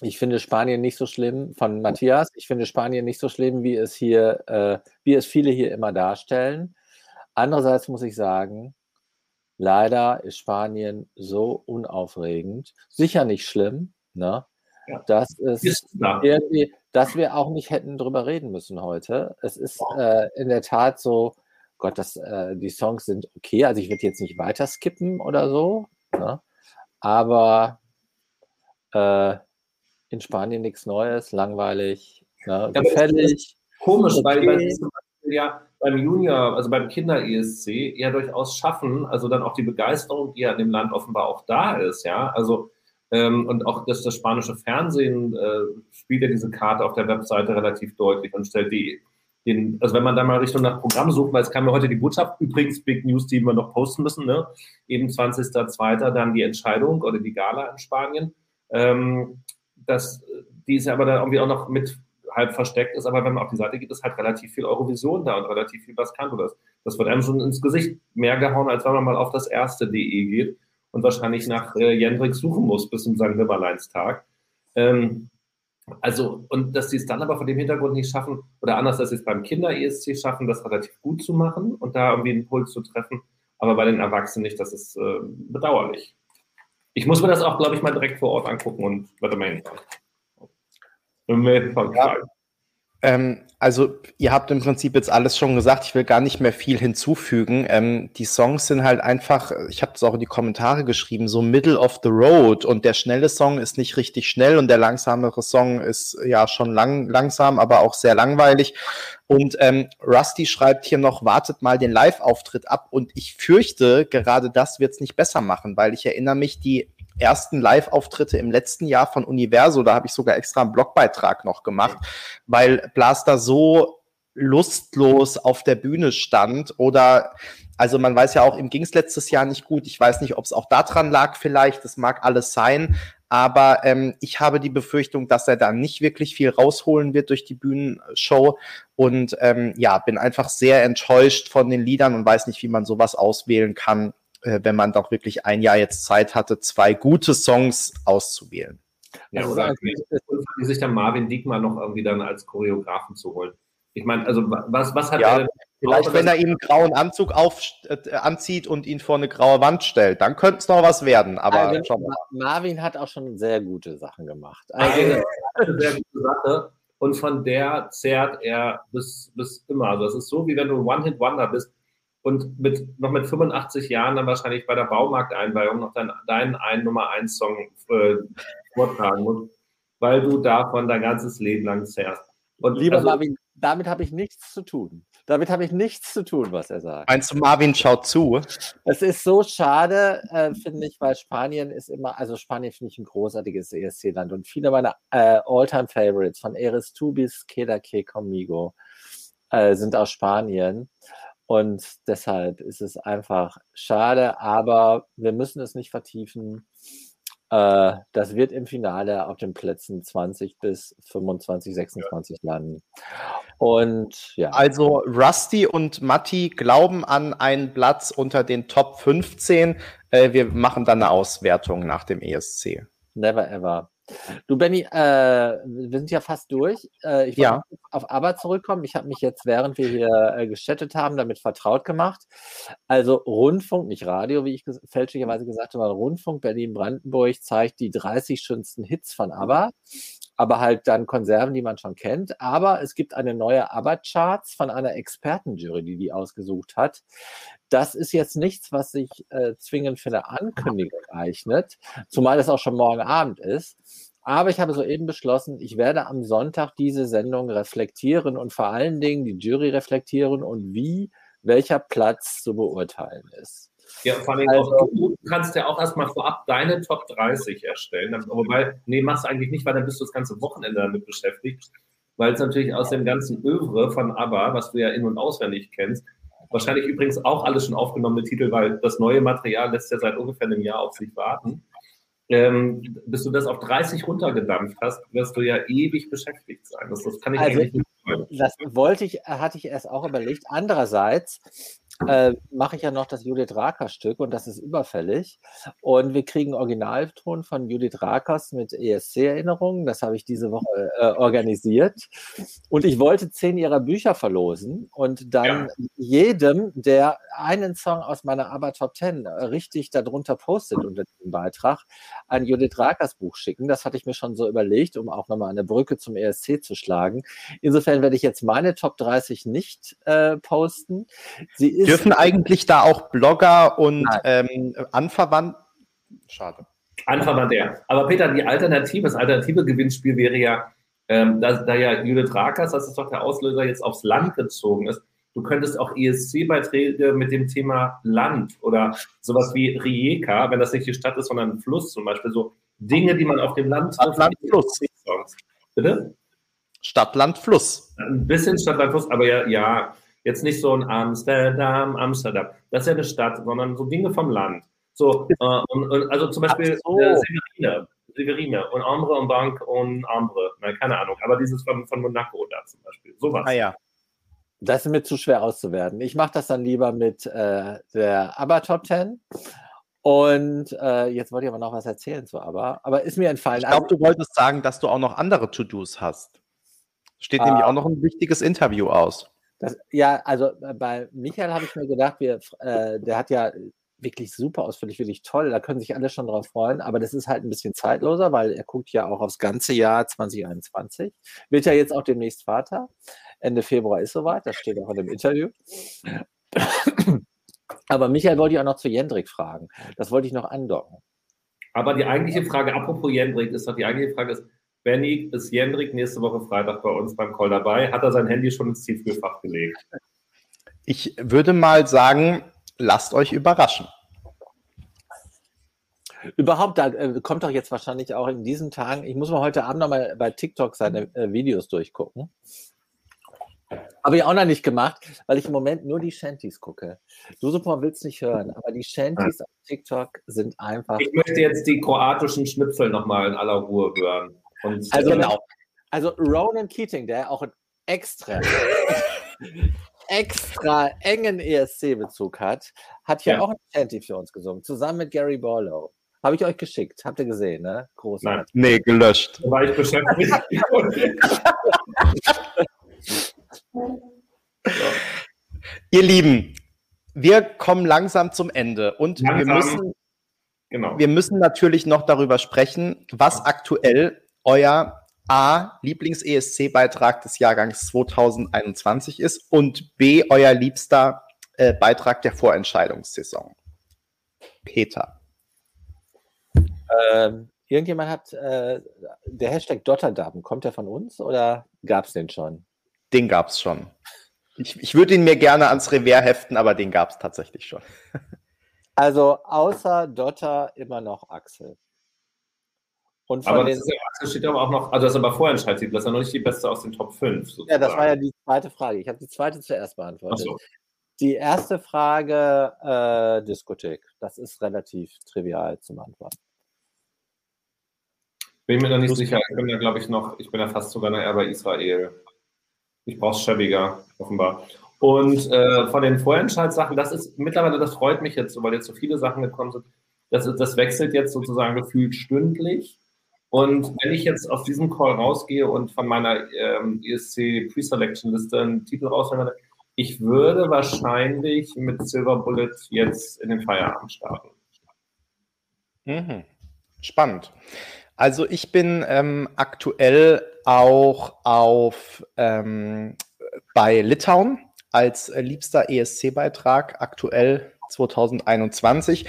Ich finde Spanien nicht so schlimm von Matthias. Ich finde Spanien nicht so schlimm, wie es hier, äh, wie es viele hier immer darstellen. Andererseits muss ich sagen, leider ist Spanien so unaufregend. Sicher nicht schlimm, ne? Ja. Das ist, ist irgendwie, dass wir auch nicht hätten drüber reden müssen heute. Es ist äh, in der Tat so, Gott, das, äh, die Songs sind okay. Also ich würde jetzt nicht weiter skippen oder so, ne? aber äh, in Spanien nichts Neues, langweilig, ne? gefällig. Komisch, okay. weil, Beispiel ja beim Junior, also beim Kinder-ESC ja durchaus schaffen, also dann auch die Begeisterung, die ja in dem Land offenbar auch da ist, ja, also ähm, und auch das, das spanische Fernsehen äh, spielt ja diese Karte auf der Webseite relativ deutlich und stellt die den, also wenn man da mal Richtung nach Programm sucht, weil es kam ja heute die Botschaft, übrigens Big News, die wir noch posten müssen, ne? eben 20.02. dann die Entscheidung oder die Gala in Spanien. Ähm, das, die ist ja aber dann irgendwie auch noch mit halb versteckt ist, aber wenn man auf die Seite geht, ist halt relativ viel Eurovision da und relativ viel Baskanto. Das, das wird einem schon ins Gesicht mehr gehauen, als wenn man mal auf das erste DE geht und wahrscheinlich nach äh, Jendrik suchen muss bis zum St. Nimmerleinstag. Ähm, also, und dass sie es dann aber vor dem Hintergrund nicht schaffen, oder anders, dass sie es beim Kinder-ESC schaffen, das relativ gut zu machen und da irgendwie einen Puls zu treffen, aber bei den Erwachsenen nicht, das ist äh, bedauerlich. Ich muss mir das auch, glaube ich, mal direkt vor Ort angucken und werde mal hinschauen. Ja. Ähm, also ihr habt im Prinzip jetzt alles schon gesagt. Ich will gar nicht mehr viel hinzufügen. Ähm, die Songs sind halt einfach, ich habe es auch in die Kommentare geschrieben, so middle of the road. Und der schnelle Song ist nicht richtig schnell und der langsamere Song ist ja schon lang, langsam, aber auch sehr langweilig. Und ähm, Rusty schreibt hier noch, wartet mal den Live-Auftritt ab. Und ich fürchte, gerade das wird es nicht besser machen, weil ich erinnere mich, die ersten Live-Auftritte im letzten Jahr von Universo. Da habe ich sogar extra einen Blogbeitrag noch gemacht, weil Blaster so lustlos auf der Bühne stand oder also man weiß ja auch, ihm ging es letztes Jahr nicht gut. Ich weiß nicht, ob es auch daran lag vielleicht. Das mag alles sein. Aber ähm, ich habe die Befürchtung, dass er da nicht wirklich viel rausholen wird durch die Bühnenshow. Und ähm, ja, bin einfach sehr enttäuscht von den Liedern und weiß nicht, wie man sowas auswählen kann äh, wenn man doch wirklich ein Jahr jetzt Zeit hatte, zwei gute Songs auszuwählen. Ja, oder also, sich dann Marvin Diekmann noch irgendwie dann als Choreografen zu holen. Ich meine, also was, was hat ja, er Vielleicht, wenn er ihm einen grauen Anzug auf, äh, anzieht und ihn vor eine graue Wand stellt, dann könnte es noch was werden. Aber also, Marvin hat auch schon sehr gute Sachen gemacht. Also, eine sehr gute Sache. Und von der zehrt er bis, bis immer. Also es ist so, wie wenn du ein One-Hit-Wonder bist und mit, noch mit 85 Jahren dann wahrscheinlich bei der Baumarkteinweihung noch dein, deinen einen Nummer 1 Song äh, vortragen musst, weil du davon dein ganzes Leben lang zerrst. Und Lieber also, Marvin, damit habe ich nichts zu tun. Damit habe ich nichts zu tun, was er sagt. Meinst du, Marvin schaut zu? Es ist so schade, äh, finde ich, weil Spanien ist immer, also Spanien finde ich ein großartiges ESC-Land und viele meiner äh, All-Time-Favorites von Eris Tubis, Queda Conmigo äh, sind aus Spanien. Und deshalb ist es einfach schade, aber wir müssen es nicht vertiefen. Äh, das wird im Finale auf den Plätzen 20 bis 25, 26 ja. landen. Und ja. Also Rusty und Matti glauben an einen Platz unter den Top 15. Äh, wir machen dann eine Auswertung nach dem ESC. Never ever. Du, Benny, äh, wir sind ja fast durch. Äh, ich ja. auf Aber zurückkommen. Ich habe mich jetzt, während wir hier äh, geschattet haben, damit vertraut gemacht. Also Rundfunk, nicht Radio, wie ich ges fälschlicherweise gesagt habe, Rundfunk Berlin-Brandenburg zeigt die 30 schönsten Hits von ABBA aber halt dann Konserven, die man schon kennt. Aber es gibt eine neue ABBA-Charts von einer Expertenjury, die die ausgesucht hat. Das ist jetzt nichts, was sich äh, zwingend für eine Ankündigung eignet, zumal es auch schon morgen Abend ist. Aber ich habe soeben beschlossen, ich werde am Sonntag diese Sendung reflektieren und vor allen Dingen die Jury reflektieren und wie welcher Platz zu beurteilen ist. Ja, vor allem also, auch, du kannst ja auch erstmal vorab deine Top 30 erstellen. Wobei, nee, machst du eigentlich nicht, weil dann bist du das ganze Wochenende damit beschäftigt. Weil es natürlich aus dem ganzen Övre von ABBA, was du ja in- und auswendig kennst, wahrscheinlich übrigens auch alles schon aufgenommene Titel, weil das neue Material lässt ja seit ungefähr einem Jahr auf sich warten. Ähm, bis du das auf 30 runtergedampft hast, wirst du ja ewig beschäftigt sein. Das, das kann ich also, eigentlich nicht. Das wollte ich, hatte ich erst auch überlegt. Andererseits äh, mache ich ja noch das Judith Rakers Stück und das ist überfällig. Und wir kriegen Originalton von Judith Rakers mit ESC-Erinnerungen. Das habe ich diese Woche äh, organisiert. Und ich wollte zehn ihrer Bücher verlosen und dann ja. jedem, der einen Song aus meiner Aber Top Ten richtig darunter postet unter dem Beitrag, ein Judith Rakers Buch schicken. Das hatte ich mir schon so überlegt, um auch nochmal eine Brücke zum ESC zu schlagen. Insofern werde ich jetzt meine Top 30 nicht äh, posten. Sie ist Dürfen eigentlich da auch Blogger und ähm, Anverwandt? Schade. Anverwandt, ja. Aber Peter, die Alternative, das alternative Gewinnspiel wäre ja, ähm, da, da ja Judith Rakers, das ist doch der Auslöser, jetzt aufs Land gezogen ist. Du könntest auch ESC-Beiträge mit dem Thema Land oder sowas wie Rijeka, wenn das nicht die Stadt ist, sondern ein Fluss zum Beispiel, so Dinge, die man auf dem Land trifft. Land, Fluss. Bitte? Stadt, Land, Fluss. Ein bisschen Stadt, Land, Fluss, aber ja, ja, Jetzt nicht so ein Amsterdam, Amsterdam. Das ist ja eine Stadt, sondern so Dinge vom Land. So, äh, und, und, also zum Beispiel so. äh, Severine, Severine und Ambre und Bank und Ambre. Nein, keine Ahnung. Aber dieses von, von Monaco da zum Beispiel. Sowas. Ah ja. Das ist mir zu schwer auszuwerten. Ich mache das dann lieber mit äh, der ABBA Top 10. Und äh, jetzt wollte ich aber noch was erzählen zu ABBA. Aber ist mir entfallen. Ich glaube, also, du wolltest sagen, dass du auch noch andere To-Dos hast. Steht ah. nämlich auch noch ein wichtiges Interview aus. Das, ja, also äh, bei Michael habe ich mir gedacht, wir, äh, der hat ja wirklich super ausführlich, wirklich toll. Da können sich alle schon drauf freuen. Aber das ist halt ein bisschen zeitloser, weil er guckt ja auch aufs ganze Jahr 2021. Wird ja jetzt auch demnächst Vater. Ende Februar ist soweit. Das steht auch in dem Interview. Aber Michael wollte ich auch noch zu Jendrik fragen. Das wollte ich noch andocken. Aber die eigentliche Frage, apropos Jendrik, ist doch die eigentliche Frage ist, Benny, ist Jendrik nächste Woche Freitag bei uns beim Call dabei? Hat er sein Handy schon ins Tiefkühlfach gelegt? Ich würde mal sagen, lasst euch überraschen. Überhaupt, da äh, kommt doch jetzt wahrscheinlich auch in diesen Tagen, ich muss mal heute Abend nochmal bei TikTok seine äh, Videos durchgucken. Habe ich auch noch nicht gemacht, weil ich im Moment nur die Shanties gucke. Du super willst nicht hören, aber die Shanties auf TikTok sind einfach. Ich möchte jetzt die kroatischen Schnipsel nochmal in aller Ruhe hören. Und, also äh, genau. Also Ronan Keating, der auch einen extra, extra engen ESC-Bezug hat, hat ja, ja auch ein Chanty für uns gesungen, zusammen mit Gary Borlow. Habe ich euch geschickt. Habt ihr gesehen, ne? Großartig. Nein. Nee, gelöscht. Da war ich beschäftigt. Ihr Lieben, wir kommen langsam zum Ende und langsam. wir müssen, genau. wir müssen natürlich noch darüber sprechen, was aktuell euer A, Lieblings-ESC-Beitrag des Jahrgangs 2021 ist und B, euer liebster äh, Beitrag der Vorentscheidungssaison. Peter. Ähm, irgendjemand hat, äh, der Hashtag Dotterdaben, kommt der von uns oder gab es den schon? Den gab es schon. Ich, ich würde ihn mir gerne ans Revers heften, aber den gab es tatsächlich schon. Also außer Dotter immer noch Axel. Und aber das, ja, das steht aber auch noch, also das ist aber Vorentscheidsieg, das ist ja noch nicht die beste aus den Top 5. Sozusagen. Ja, das war ja die zweite Frage. Ich habe die zweite zuerst beantwortet. So. Die erste Frage, äh, Diskothek. Das ist relativ trivial zum Antworten. Bin mir da nicht sicher. Ich bin ja, glaube ich, noch, ich bin ja fast sogar eher bei Israel. Ich brauche es schäbiger, offenbar. Und äh, von den Vorentscheidssachen, das ist mittlerweile, das freut mich jetzt so, weil jetzt so viele Sachen gekommen sind. Das, das wechselt jetzt sozusagen gefühlt stündlich. Und wenn ich jetzt aus diesem Call rausgehe und von meiner ähm, ESC Pre-Selection Liste einen Titel rausnehmen ich würde wahrscheinlich mit Silver Bullet jetzt in den Feierabend starten. Mhm. Spannend. Also ich bin ähm, aktuell auch auf ähm, bei Litauen als äh, liebster ESC-Beitrag aktuell 2021.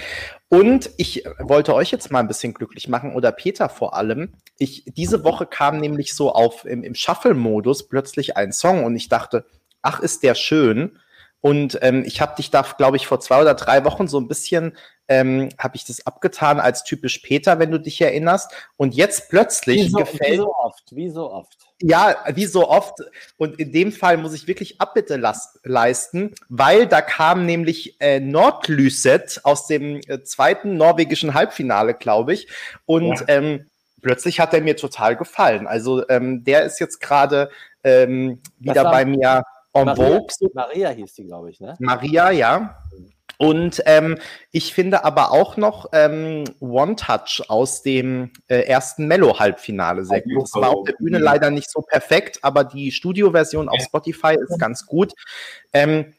Und ich wollte euch jetzt mal ein bisschen glücklich machen oder Peter vor allem. Ich, diese Woche kam nämlich so auf im, im Shuffle-Modus plötzlich ein Song und ich dachte, ach, ist der schön. Und ähm, ich habe dich da, glaube ich, vor zwei oder drei Wochen so ein bisschen, ähm, habe ich das abgetan als typisch Peter, wenn du dich erinnerst. Und jetzt plötzlich wie so, gefällt. Wie so oft, wie so oft. Ja, wie so oft. Und in dem Fall muss ich wirklich Abbitte leisten, weil da kam nämlich äh, Nordlyset aus dem äh, zweiten norwegischen Halbfinale, glaube ich. Und ja. ähm, plötzlich hat er mir total gefallen. Also ähm, der ist jetzt gerade ähm, wieder bei mir En Maria, Vogue. Maria hieß die, glaube ich, ne? Maria, ja. Und ähm, ich finde aber auch noch ähm, One Touch aus dem äh, ersten Mellow-Halbfinale sehr gut. Das war auf der Bühne leider nicht so perfekt, aber die Studioversion auf Spotify ist ganz gut. Ähm,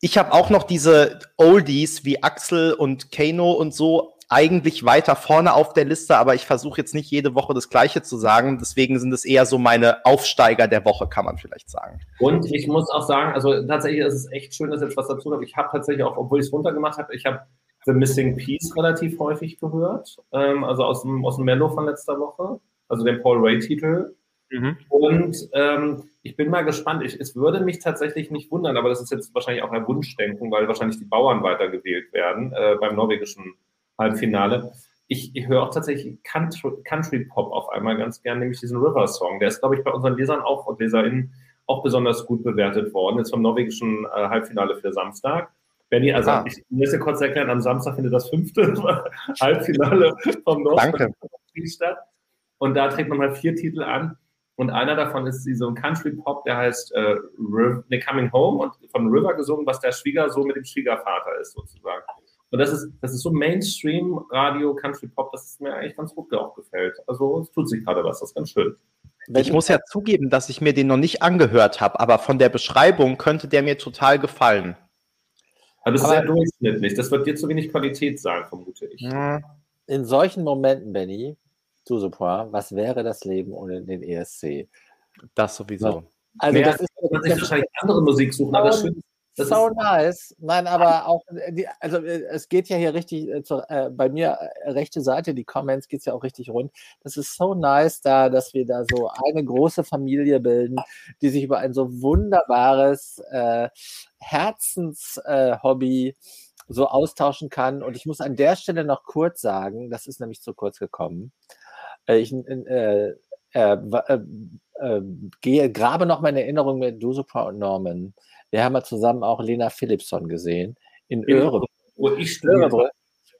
ich habe auch noch diese Oldies wie Axel und Kano und so eigentlich weiter vorne auf der Liste, aber ich versuche jetzt nicht jede Woche das Gleiche zu sagen. Deswegen sind es eher so meine Aufsteiger der Woche, kann man vielleicht sagen. Und ich muss auch sagen, also tatsächlich ist es echt schön, dass jetzt was dazu kommt. Ich habe tatsächlich auch, obwohl ich es runtergemacht habe, ich habe The Missing Piece relativ häufig gehört, ähm, also aus dem, aus dem Mello von letzter Woche, also den Paul Ray-Titel. Mhm. Und ähm, ich bin mal gespannt. Ich, es würde mich tatsächlich nicht wundern, aber das ist jetzt wahrscheinlich auch ein Wunschdenken, weil wahrscheinlich die Bauern weitergewählt werden äh, beim norwegischen Halbfinale. Ich, ich höre auch tatsächlich Country, Country, Pop auf einmal ganz gern, nämlich diesen River Song. Der ist, glaube ich, bei unseren Lesern auch und LeserInnen auch besonders gut bewertet worden. Jetzt vom norwegischen äh, Halbfinale für Samstag. Benny, also ah. ich muss dir kurz erklären, am Samstag findet das fünfte Halbfinale vom Norden statt. Und da trägt man mal vier Titel an. Und einer davon ist so ein Country Pop, der heißt äh, Riv ne, Coming Home und von River gesungen, was der Schwiegersohn mit dem Schwiegervater ist, sozusagen. Und das ist, das ist so Mainstream Radio, Country Pop, das mir eigentlich ganz gut auch gefällt. Also es tut sich gerade was, das ist ganz schön. Ich muss ja zugeben, dass ich mir den noch nicht angehört habe, aber von der Beschreibung könnte der mir total gefallen. Also das ist sehr durchschnittlich. Das wird dir zu wenig Qualität sein, vermute ich. In solchen Momenten, Benny, du super, was wäre das Leben ohne den ESC? Das sowieso. Also Mehr, das ist man sich wahrscheinlich andere Musik suchen, aber das Schöne das so nice. Nein, aber auch, äh, die, also äh, es geht ja hier richtig, äh, zu, äh, bei mir äh, rechte Seite, die Comments geht es ja auch richtig rund. Das ist so nice da, dass wir da so eine große Familie bilden, die sich über ein so wunderbares äh, Herzenshobby so austauschen kann. Und ich muss an der Stelle noch kurz sagen, das ist nämlich zu kurz gekommen. ich gehe, grabe noch meine Erinnerung mit Dusupra und Norman wir haben ja zusammen auch Lena Philipson gesehen in Örebro. Wo ich Örebro,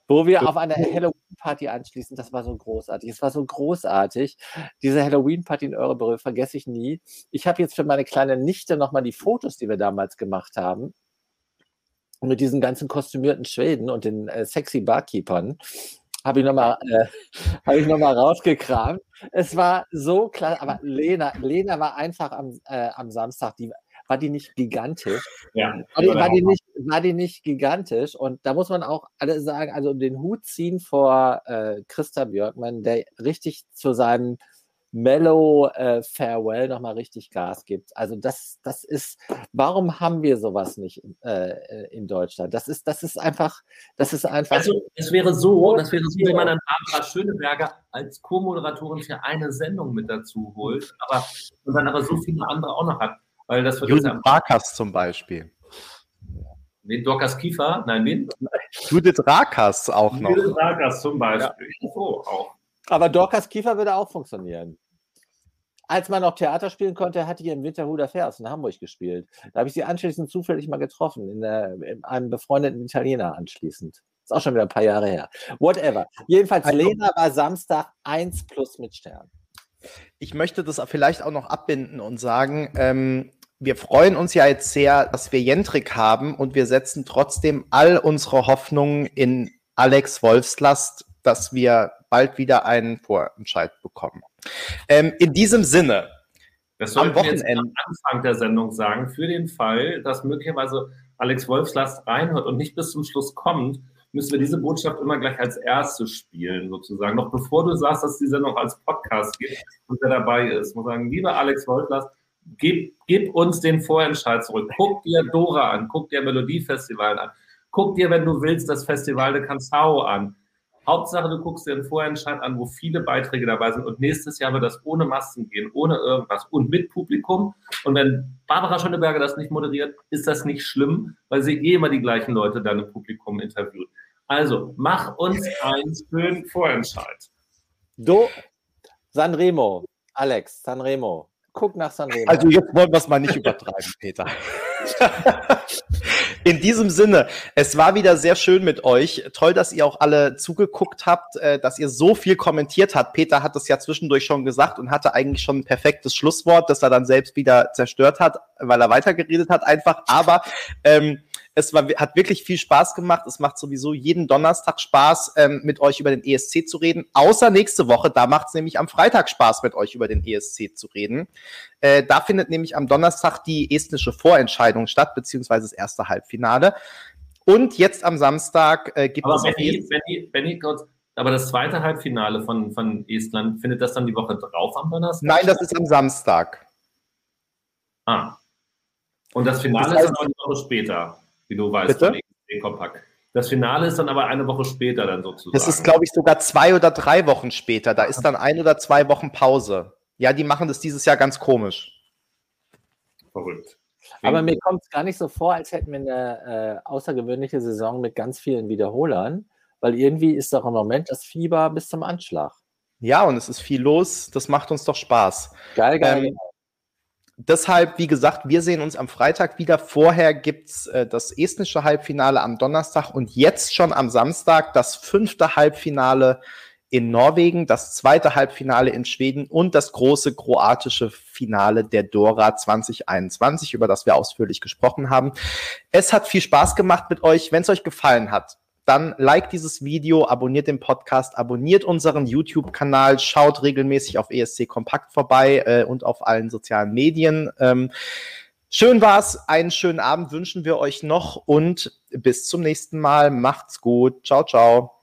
wo wir auf einer Halloween-Party anschließen. Das war so großartig. Es war so großartig. Diese Halloween-Party in Örebro vergesse ich nie. Ich habe jetzt für meine kleine Nichte nochmal die Fotos, die wir damals gemacht haben, mit diesen ganzen kostümierten Schweden und den äh, sexy Barkeepern habe ich nochmal äh, hab noch rausgekramt. Es war so klar, aber Lena, Lena war einfach am, äh, am Samstag, die, war die nicht gigantisch? Ja. War die, war, die nicht, war die nicht gigantisch? Und da muss man auch alle sagen, also den Hut ziehen vor äh, Christa Björkmann, der richtig zu seinem Mellow äh, Farewell nochmal richtig Gas gibt. Also das, das ist, warum haben wir sowas nicht äh, in Deutschland? Das ist, das ist einfach, das ist einfach. Also es wäre so, das wäre so, wenn man dann Barbara Schöneberger als Co-Moderatorin für eine Sendung mit dazu holt, aber und dann aber so viele andere auch noch hat. Weil das wird Judith Rakas zum Beispiel. Wen? Dorcas Kiefer? Nein, wen? Judith Rakas auch noch. Judith Rakas zum Beispiel. Ja. So, auch. Aber Dorcas Kiefer würde auch funktionieren. Als man noch Theater spielen konnte, hatte ich im Winterhuder Vers in Hamburg gespielt. Da habe ich sie anschließend zufällig mal getroffen, in, der, in einem befreundeten Italiener anschließend. Ist auch schon wieder ein paar Jahre her. Whatever. Jedenfalls, also, Lena war Samstag 1 plus mit Stern. Ich möchte das vielleicht auch noch abbinden und sagen, ähm, wir freuen uns ja jetzt sehr, dass wir Jentrik haben und wir setzen trotzdem all unsere Hoffnungen in Alex Wolfslast, dass wir bald wieder einen Vorentscheid bekommen. Ähm, in diesem Sinne, das am Wochenende. Am Anfang der Sendung sagen, für den Fall, dass möglicherweise Alex Wolfslast reinhört und nicht bis zum Schluss kommt, müssen wir diese Botschaft immer gleich als erste spielen, sozusagen. Noch bevor du sagst, dass die Sendung als Podcast gibt und wer dabei ist. Ich muss sagen, lieber Alex Wolfslast, gib, gib uns den Vorentscheid zurück. Guck dir Dora an, guck dir Melodiefestival an, guck dir, wenn du willst, das Festival de Canção an. Hauptsache, du guckst dir den Vorentscheid an, wo viele Beiträge dabei sind. Und nächstes Jahr wird das ohne Masken gehen, ohne irgendwas und mit Publikum. Und wenn Barbara Schöneberger das nicht moderiert, ist das nicht schlimm, weil sie eh immer die gleichen Leute dann im Publikum interviewt. Also, mach uns einen schönen Vorentscheid. Do Sanremo, Alex, Sanremo. Guck nach Sanremo. Also jetzt wollen wir es mal nicht übertreiben, Peter. In diesem Sinne, es war wieder sehr schön mit euch. Toll, dass ihr auch alle zugeguckt habt, äh, dass ihr so viel kommentiert habt. Peter hat das ja zwischendurch schon gesagt und hatte eigentlich schon ein perfektes Schlusswort, das er dann selbst wieder zerstört hat, weil er weitergeredet hat einfach. Aber ähm, es war, hat wirklich viel Spaß gemacht. Es macht sowieso jeden Donnerstag Spaß, ähm, mit euch über den ESC zu reden. Außer nächste Woche, da macht es nämlich am Freitag Spaß, mit euch über den ESC zu reden. Äh, da findet nämlich am Donnerstag die estnische Vorentscheidung statt, beziehungsweise das erste Halbfinale. Und jetzt am Samstag äh, gibt aber es. Benny, Benny, Benny, kurz, aber das zweite Halbfinale von, von Estland, findet das dann die Woche drauf am Donnerstag? Nein, das ist am Samstag. Ah. Und das Finale das heißt, ist dann eine Woche später wie du weißt, Bitte? von Compact. Das Finale ist dann aber eine Woche später dann sozusagen. Das ist, glaube ich, sogar zwei oder drei Wochen später. Da ist dann ein oder zwei Wochen Pause. Ja, die machen das dieses Jahr ganz komisch. Verrückt. Aber mir kommt es gar nicht so vor, als hätten wir eine äh, außergewöhnliche Saison mit ganz vielen Wiederholern, weil irgendwie ist doch im Moment das Fieber bis zum Anschlag. Ja, und es ist viel los. Das macht uns doch Spaß. Geil, geil. Ähm, deshalb, wie gesagt, wir sehen uns am Freitag wieder. Vorher gibt's äh, das estnische Halbfinale am Donnerstag und jetzt schon am Samstag das fünfte Halbfinale in Norwegen, das zweite Halbfinale in Schweden und das große kroatische Finale der Dora 2021, über das wir ausführlich gesprochen haben. Es hat viel Spaß gemacht mit euch. Wenn es euch gefallen hat, dann like dieses Video, abonniert den Podcast, abonniert unseren YouTube-Kanal, schaut regelmäßig auf ESC Kompakt vorbei äh, und auf allen sozialen Medien. Ähm, schön war's, einen schönen Abend wünschen wir euch noch und bis zum nächsten Mal. Macht's gut. Ciao, ciao.